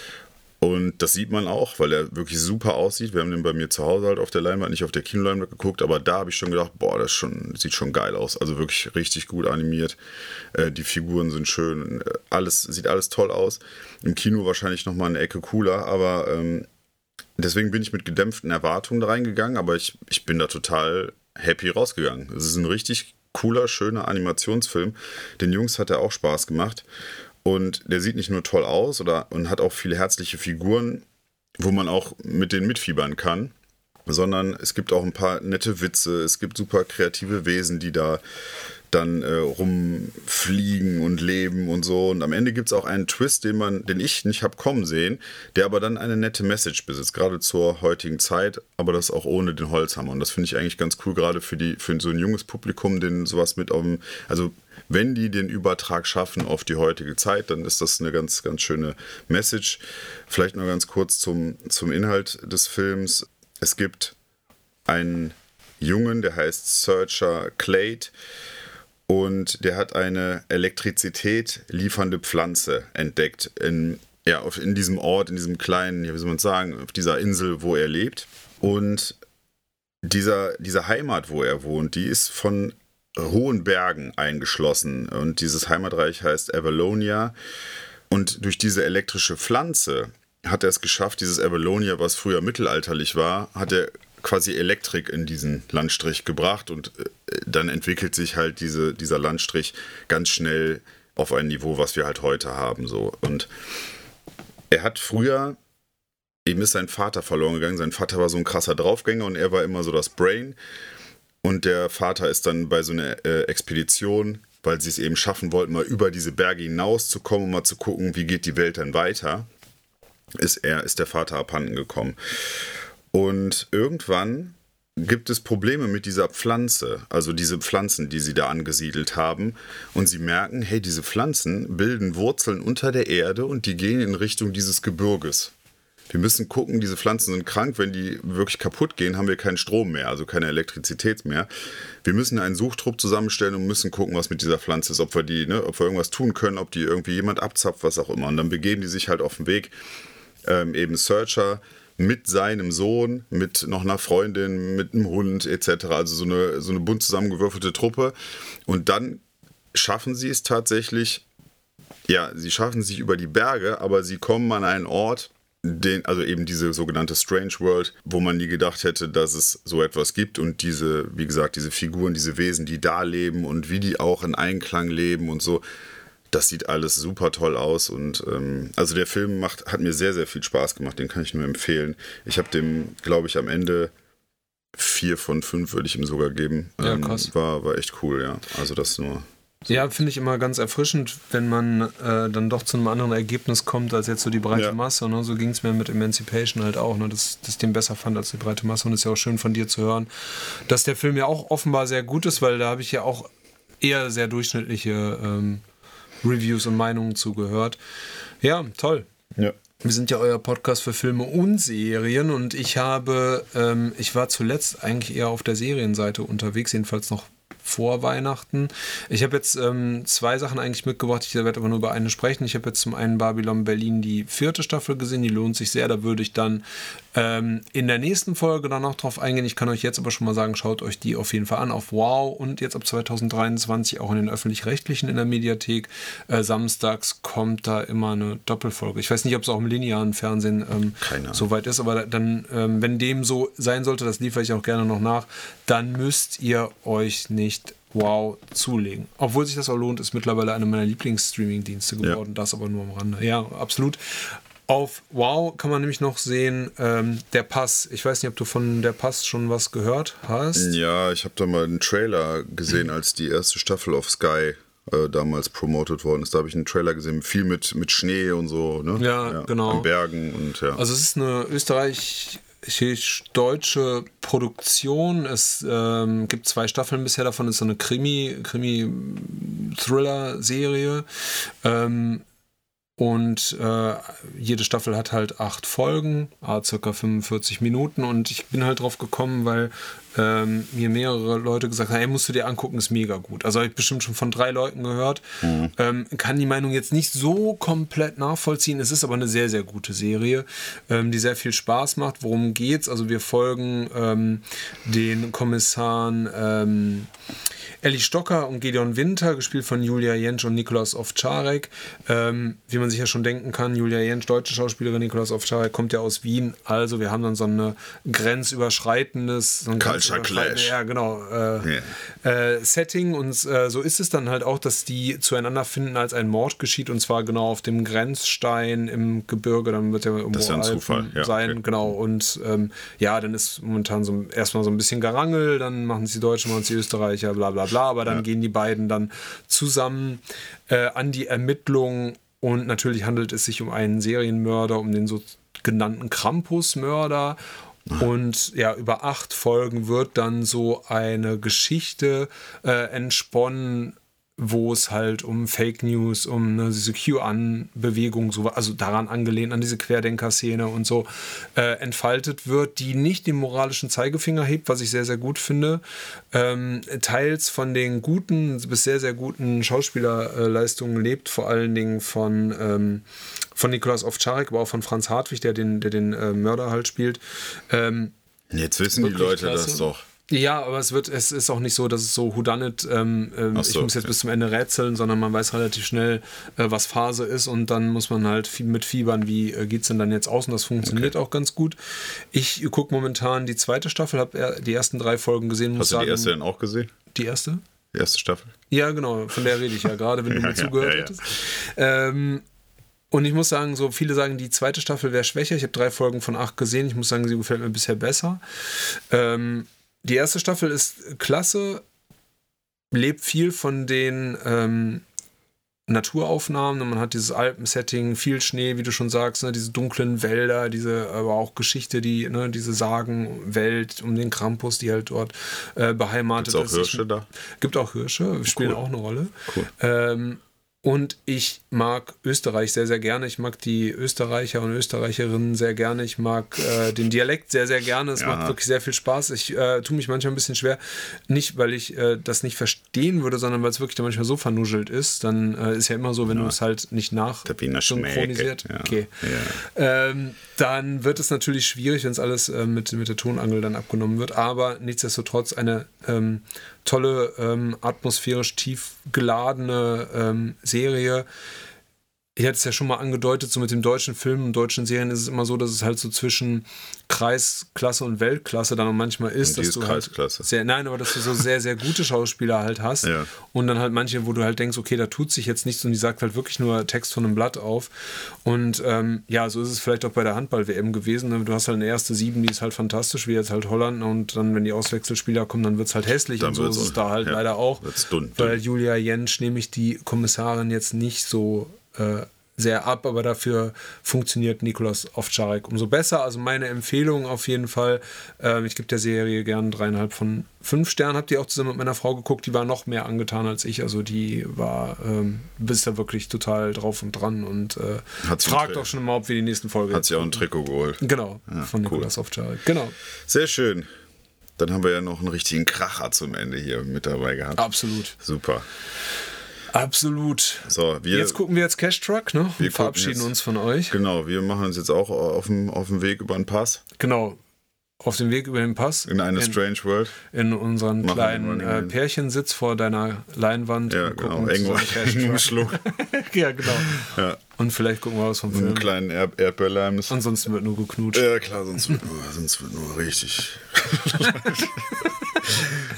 Speaker 1: Und das sieht man auch, weil er wirklich super aussieht. Wir haben den bei mir zu Hause halt auf der Leinwand, nicht auf der Kinoleinwand geguckt, aber da habe ich schon gedacht, boah, das schon, sieht schon geil aus. Also wirklich richtig gut animiert. Äh, die Figuren sind schön, alles sieht alles toll aus. Im Kino wahrscheinlich nochmal eine Ecke cooler, aber ähm, deswegen bin ich mit gedämpften Erwartungen da reingegangen, aber ich, ich bin da total happy rausgegangen. Es ist ein richtig cooler, schöner Animationsfilm. Den Jungs hat er auch Spaß gemacht. Und der sieht nicht nur toll aus oder, und hat auch viele herzliche Figuren, wo man auch mit denen mitfiebern kann, sondern es gibt auch ein paar nette Witze, es gibt super kreative Wesen, die da dann äh, rumfliegen und leben und so. Und am Ende gibt es auch einen Twist, den man, den ich nicht habe kommen sehen, der aber dann eine nette Message besitzt, gerade zur heutigen Zeit, aber das auch ohne den Holzhammer. Und das finde ich eigentlich ganz cool, gerade für die, für so ein junges Publikum, den sowas mit auf dem, also wenn die den Übertrag schaffen auf die heutige Zeit, dann ist das eine ganz, ganz schöne Message. Vielleicht noch ganz kurz zum, zum Inhalt des Films. Es gibt einen Jungen, der heißt Searcher Clade und der hat eine Elektrizität liefernde Pflanze entdeckt in, ja, in diesem Ort, in diesem kleinen, wie soll man sagen, auf dieser Insel, wo er lebt. Und dieser, diese Heimat, wo er wohnt, die ist von hohen Bergen eingeschlossen. Und dieses Heimatreich heißt Avalonia. Und durch diese elektrische Pflanze hat er es geschafft, dieses Avalonia, was früher mittelalterlich war, hat er quasi Elektrik in diesen Landstrich gebracht und äh, dann entwickelt sich halt diese, dieser Landstrich ganz schnell auf ein Niveau, was wir halt heute haben. So. Und er hat früher, ihm ist sein Vater verloren gegangen. Sein Vater war so ein krasser Draufgänger und er war immer so das Brain. Und der Vater ist dann bei so einer äh, Expedition, weil sie es eben schaffen wollten, mal über diese Berge hinauszukommen, um mal zu gucken, wie geht die Welt dann weiter, ist er, ist der Vater abhanden gekommen. Und irgendwann gibt es Probleme mit dieser Pflanze, also diese Pflanzen, die sie da angesiedelt haben. Und sie merken, hey, diese Pflanzen bilden Wurzeln unter der Erde und die gehen in Richtung dieses Gebirges. Wir müssen gucken, diese Pflanzen sind krank. Wenn die wirklich kaputt gehen, haben wir keinen Strom mehr, also keine Elektrizität mehr. Wir müssen einen Suchtrupp zusammenstellen und müssen gucken, was mit dieser Pflanze ist, ob wir die, ne, ob wir irgendwas tun können, ob die irgendwie jemand abzapft, was auch immer. Und dann begeben die sich halt auf den Weg, ähm, eben Searcher mit seinem Sohn, mit noch einer Freundin, mit einem Hund etc. Also so eine, so eine bunt zusammengewürfelte Truppe. Und dann schaffen sie es tatsächlich, ja, sie schaffen sich über die Berge, aber sie kommen an einen Ort, den, also eben diese sogenannte Strange World, wo man nie gedacht hätte, dass es so etwas gibt und diese, wie gesagt, diese Figuren, diese Wesen, die da leben und wie die auch in Einklang leben und so das sieht alles super toll aus und ähm, also der Film macht, hat mir sehr, sehr viel Spaß gemacht, den kann ich nur empfehlen. Ich habe dem, glaube ich, am Ende vier von fünf würde ich ihm sogar geben.
Speaker 2: Ja, ähm, krass.
Speaker 1: War, war echt cool, ja. Also das nur.
Speaker 2: So. Ja, finde ich immer ganz erfrischend, wenn man äh, dann doch zu einem anderen Ergebnis kommt als jetzt so die breite ja. Masse. Ne? So ging es mir mit Emancipation halt auch, ne? dass, dass ich den besser fand als die breite Masse. Und es ist ja auch schön von dir zu hören, dass der Film ja auch offenbar sehr gut ist, weil da habe ich ja auch eher sehr durchschnittliche ähm, Reviews und Meinungen zugehört. Ja, toll.
Speaker 1: Ja.
Speaker 2: Wir sind ja euer Podcast für Filme und Serien und ich habe, ähm, ich war zuletzt eigentlich eher auf der Serienseite unterwegs, jedenfalls noch vor Weihnachten. Ich habe jetzt ähm, zwei Sachen eigentlich mitgebracht, ich werde aber nur über eine sprechen. Ich habe jetzt zum einen Babylon Berlin die vierte Staffel gesehen, die lohnt sich sehr. Da würde ich dann ähm, in der nächsten Folge dann noch drauf eingehen. Ich kann euch jetzt aber schon mal sagen, schaut euch die auf jeden Fall an auf Wow und jetzt ab 2023 auch in den öffentlich-rechtlichen in der Mediathek. Äh, samstags kommt da immer eine Doppelfolge. Ich weiß nicht, ob es auch im linearen Fernsehen ähm, so weit ist, aber dann, ähm, wenn dem so sein sollte, das liefere ich auch gerne noch nach, dann müsst ihr euch nicht Wow zulegen. Obwohl sich das auch lohnt, ist mittlerweile einer meiner Lieblingsstreaming-Dienste geworden. Ja. Das aber nur am Rande. Ja, absolut. Auf Wow kann man nämlich noch sehen, ähm, der Pass. Ich weiß nicht, ob du von der Pass schon was gehört hast.
Speaker 1: Ja, ich habe da mal einen Trailer gesehen, als die erste Staffel auf Sky äh, damals promotet worden ist. Da habe ich einen Trailer gesehen, viel mit, mit Schnee und so, ne?
Speaker 2: Ja, ja genau.
Speaker 1: An Bergen und ja.
Speaker 2: Also es ist eine österreichisch-deutsche Produktion. Es ähm, gibt zwei Staffeln bisher davon. Es ist so eine Krimi, Krimi-Thriller-Serie. Ähm, und äh, jede Staffel hat halt acht Folgen, circa 45 Minuten. Und ich bin halt drauf gekommen, weil ähm, mir mehrere Leute gesagt haben, hey, musst du dir angucken, ist mega gut. Also habe ich bestimmt schon von drei Leuten gehört. Mhm. Ähm, kann die Meinung jetzt nicht so komplett nachvollziehen. Es ist aber eine sehr, sehr gute Serie, ähm, die sehr viel Spaß macht. Worum geht's? Also wir folgen ähm, den Kommissaren ähm, Ellie Stocker und Gideon Winter, gespielt von Julia Jentsch und Nikolaus Ovcharek. Ähm, wie man sich ja schon denken kann, Julia Jentsch, deutsche Schauspielerin, Nikolaus Ovcharek kommt ja aus Wien. Also wir haben dann so ein grenzüberschreitendes... So ein
Speaker 1: Culture Clash.
Speaker 2: Ja, genau. Äh, yeah. äh, Setting. Und äh, so ist es dann halt auch, dass die zueinander finden, als ein Mord geschieht. Und zwar genau auf dem Grenzstein im Gebirge. Dann wird ja irgendwo
Speaker 1: das ist ja ein Zufall.
Speaker 2: Ja, sein. Okay. Genau. Und ähm, ja, dann ist momentan so erstmal so ein bisschen Gerangel. Dann machen es die Deutschen, machen es die Österreicher, bla bla bla aber dann ja. gehen die beiden dann zusammen äh, an die Ermittlungen und natürlich handelt es sich um einen Serienmörder, um den sogenannten Krampus-Mörder. Und ja, über acht Folgen wird dann so eine Geschichte äh, entsponnen, wo es halt um Fake News, um ne, diese QAnon-Bewegung, so, also daran angelehnt an diese Querdenker-Szene und so äh, entfaltet wird, die nicht den moralischen Zeigefinger hebt, was ich sehr, sehr gut finde. Ähm, teils von den guten bis sehr, sehr guten Schauspielerleistungen lebt, vor allen Dingen von, ähm, von Nikolaus Ovcharek, aber auch von Franz Hartwig, der den, der den äh, Mörder halt spielt. Ähm,
Speaker 1: Jetzt wissen die Leute klasse. das doch.
Speaker 2: Ja, aber es wird, es ist auch nicht so, dass es so Houdanit, ähm, ähm, so, ich muss jetzt okay. bis zum Ende rätseln, sondern man weiß relativ schnell, äh, was Phase ist und dann muss man halt viel mit fiebern, wie äh, geht es denn dann jetzt aus und das funktioniert okay. auch ganz gut. Ich gucke momentan die zweite Staffel, habe die ersten drei Folgen gesehen.
Speaker 1: Hast du sagen, die erste denn auch gesehen?
Speaker 2: Die erste?
Speaker 1: Die erste Staffel?
Speaker 2: Ja, genau, von der rede ich ja gerade, wenn du (laughs) ja, mir zugehört ja, ja, hättest. Ähm, und ich muss sagen, so viele sagen, die zweite Staffel wäre schwächer. Ich habe drei Folgen von acht gesehen. Ich muss sagen, sie gefällt mir bisher besser. Ähm, die erste Staffel ist klasse, lebt viel von den ähm, Naturaufnahmen. Man hat dieses Alpensetting, viel Schnee, wie du schon sagst, ne, diese dunklen Wälder, diese aber auch Geschichte, die, ne, diese Sagenwelt um den Krampus, die halt dort äh, beheimatet
Speaker 1: Gibt's auch Hirsche da?
Speaker 2: Gibt auch Hirsche, spielen cool. auch eine Rolle. Cool. Ähm, und ich mag Österreich sehr, sehr gerne. Ich mag die Österreicher und Österreicherinnen sehr gerne. Ich mag äh, den Dialekt sehr, sehr gerne. Es ja. macht wirklich sehr viel Spaß. Ich äh, tue mich manchmal ein bisschen schwer. Nicht, weil ich äh, das nicht verstehen würde, sondern weil es wirklich manchmal so vernuschelt ist. Dann äh, ist ja immer so, wenn ja. du es halt nicht nach synchronisiert. Ja. Okay. Ähm, dann wird es natürlich schwierig, wenn es alles äh, mit, mit der Tonangel dann abgenommen wird. Aber nichtsdestotrotz eine ähm, tolle, ähm, atmosphärisch tief geladene ähm, Serie. Ich hatte es ja schon mal angedeutet, so mit dem deutschen Film und deutschen Serien ist es immer so, dass es halt so zwischen Kreisklasse und Weltklasse dann manchmal ist, dass
Speaker 1: ist
Speaker 2: du halt sehr, nein, aber dass du so sehr, sehr gute Schauspieler halt hast ja. und dann halt manche, wo du halt denkst, okay, da tut sich jetzt nichts und die sagt halt wirklich nur Text von einem Blatt auf und ähm, ja, so ist es vielleicht auch bei der Handball-WM gewesen. Ne? Du hast halt eine erste Sieben, die ist halt fantastisch, wie jetzt halt Holland und dann, wenn die Auswechselspieler kommen, dann wird es halt hässlich dann und so ist es da halt ja, leider auch, dünn, weil Julia Jentsch nämlich die Kommissarin jetzt nicht so äh, sehr ab, aber dafür funktioniert Nikolaus Ovcharek umso besser. Also meine Empfehlung auf jeden Fall. Äh, ich gebe der Serie gern dreieinhalb von fünf Sternen. Habt ihr auch zusammen mit meiner Frau geguckt? Die war noch mehr angetan als ich. Also die war ähm, bist da wirklich total drauf und dran und äh, fragt auch schon immer, ob wir die nächsten Folge.
Speaker 1: Hat sie auch ein Trikot geholt.
Speaker 2: Genau, ja, von Nikolaus cool. Ovcharek. Genau.
Speaker 1: Sehr schön. Dann haben wir ja noch einen richtigen Kracher zum Ende hier mit dabei gehabt.
Speaker 2: Absolut.
Speaker 1: Super.
Speaker 2: Absolut.
Speaker 1: So, wir,
Speaker 2: jetzt gucken wir jetzt Cash Truck, ne? Wir verabschieden jetzt, uns von euch.
Speaker 1: Genau, wir machen uns jetzt auch auf dem, auf dem Weg über den Pass.
Speaker 2: Genau. Auf dem Weg über den Pass.
Speaker 1: In eine in, Strange World.
Speaker 2: In unseren machen kleinen äh, Pärchensitz vor deiner Leinwand.
Speaker 1: Ja, genau. Irgendwo Schluck. (laughs)
Speaker 2: ja, genau. Ja. Und vielleicht gucken wir was vom Film.
Speaker 1: Einen kleinen Erd Erdbeerleims.
Speaker 2: Ansonsten wird nur geknutscht.
Speaker 1: Ja, klar, sonst wird nur, sonst wird nur richtig. (laughs)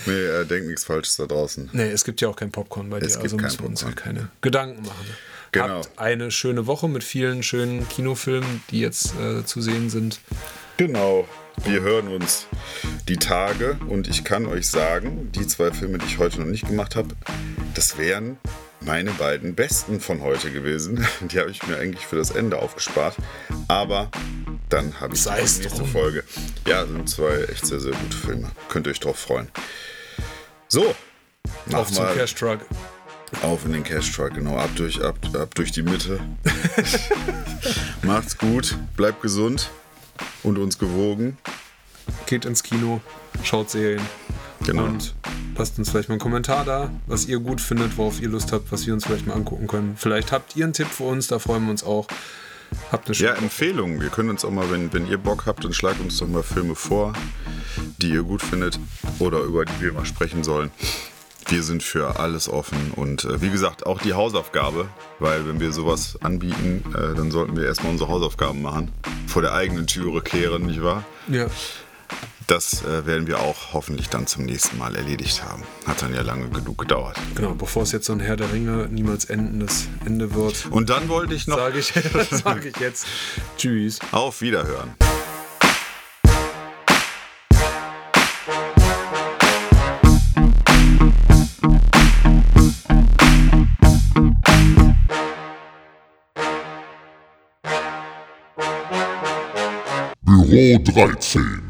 Speaker 1: nee, er denkt nichts Falsches da draußen.
Speaker 2: Nee, es gibt ja auch kein Popcorn bei dir, es also müssen wir uns ja keine Gedanken machen.
Speaker 1: Genau.
Speaker 2: Habt eine schöne Woche mit vielen schönen Kinofilmen, die jetzt äh, zu sehen sind.
Speaker 1: Genau. Wir hören uns die Tage und ich kann euch sagen, die zwei Filme, die ich heute noch nicht gemacht habe, das wären meine beiden besten von heute gewesen. (laughs) Die habe ich mir eigentlich für das Ende aufgespart. Aber dann habe ich die nächste drum. Folge. Ja, sind zwei echt sehr, sehr gute Filme. Könnt ihr euch drauf freuen. So.
Speaker 2: Auf zum Cash Truck.
Speaker 1: Auf in den Cash Truck, genau. Ab durch, ab, ab durch die Mitte. (laughs) Macht's gut, bleibt gesund und uns gewogen.
Speaker 2: Geht ins Kino, schaut Serien.
Speaker 1: Genau.
Speaker 2: Und lasst uns vielleicht mal einen Kommentar da, was ihr gut findet, worauf ihr Lust habt, was wir uns vielleicht mal angucken können. Vielleicht habt ihr einen Tipp für uns, da freuen wir uns auch. Habt eine
Speaker 1: Ja, Empfehlungen. Wir können uns auch mal, wenn, wenn ihr Bock habt, dann schlagt uns doch mal Filme vor, die ihr gut findet oder über die wir mal sprechen sollen. Wir sind für alles offen und äh, wie gesagt, auch die Hausaufgabe, weil wenn wir sowas anbieten, äh, dann sollten wir erstmal unsere Hausaufgaben machen. Vor der eigenen Türe kehren, nicht wahr?
Speaker 2: Ja,
Speaker 1: Das äh, werden wir auch hoffentlich dann zum nächsten Mal erledigt haben. Hat dann ja lange genug gedauert.
Speaker 2: genau. Bevor es jetzt so ein Herr der Ringe niemals endendes Ende wird,
Speaker 1: Und dann wollte ich noch
Speaker 2: sage ich, (laughs) sag ich jetzt Tschüss.
Speaker 1: auf Wiederhören.
Speaker 3: Büro 13.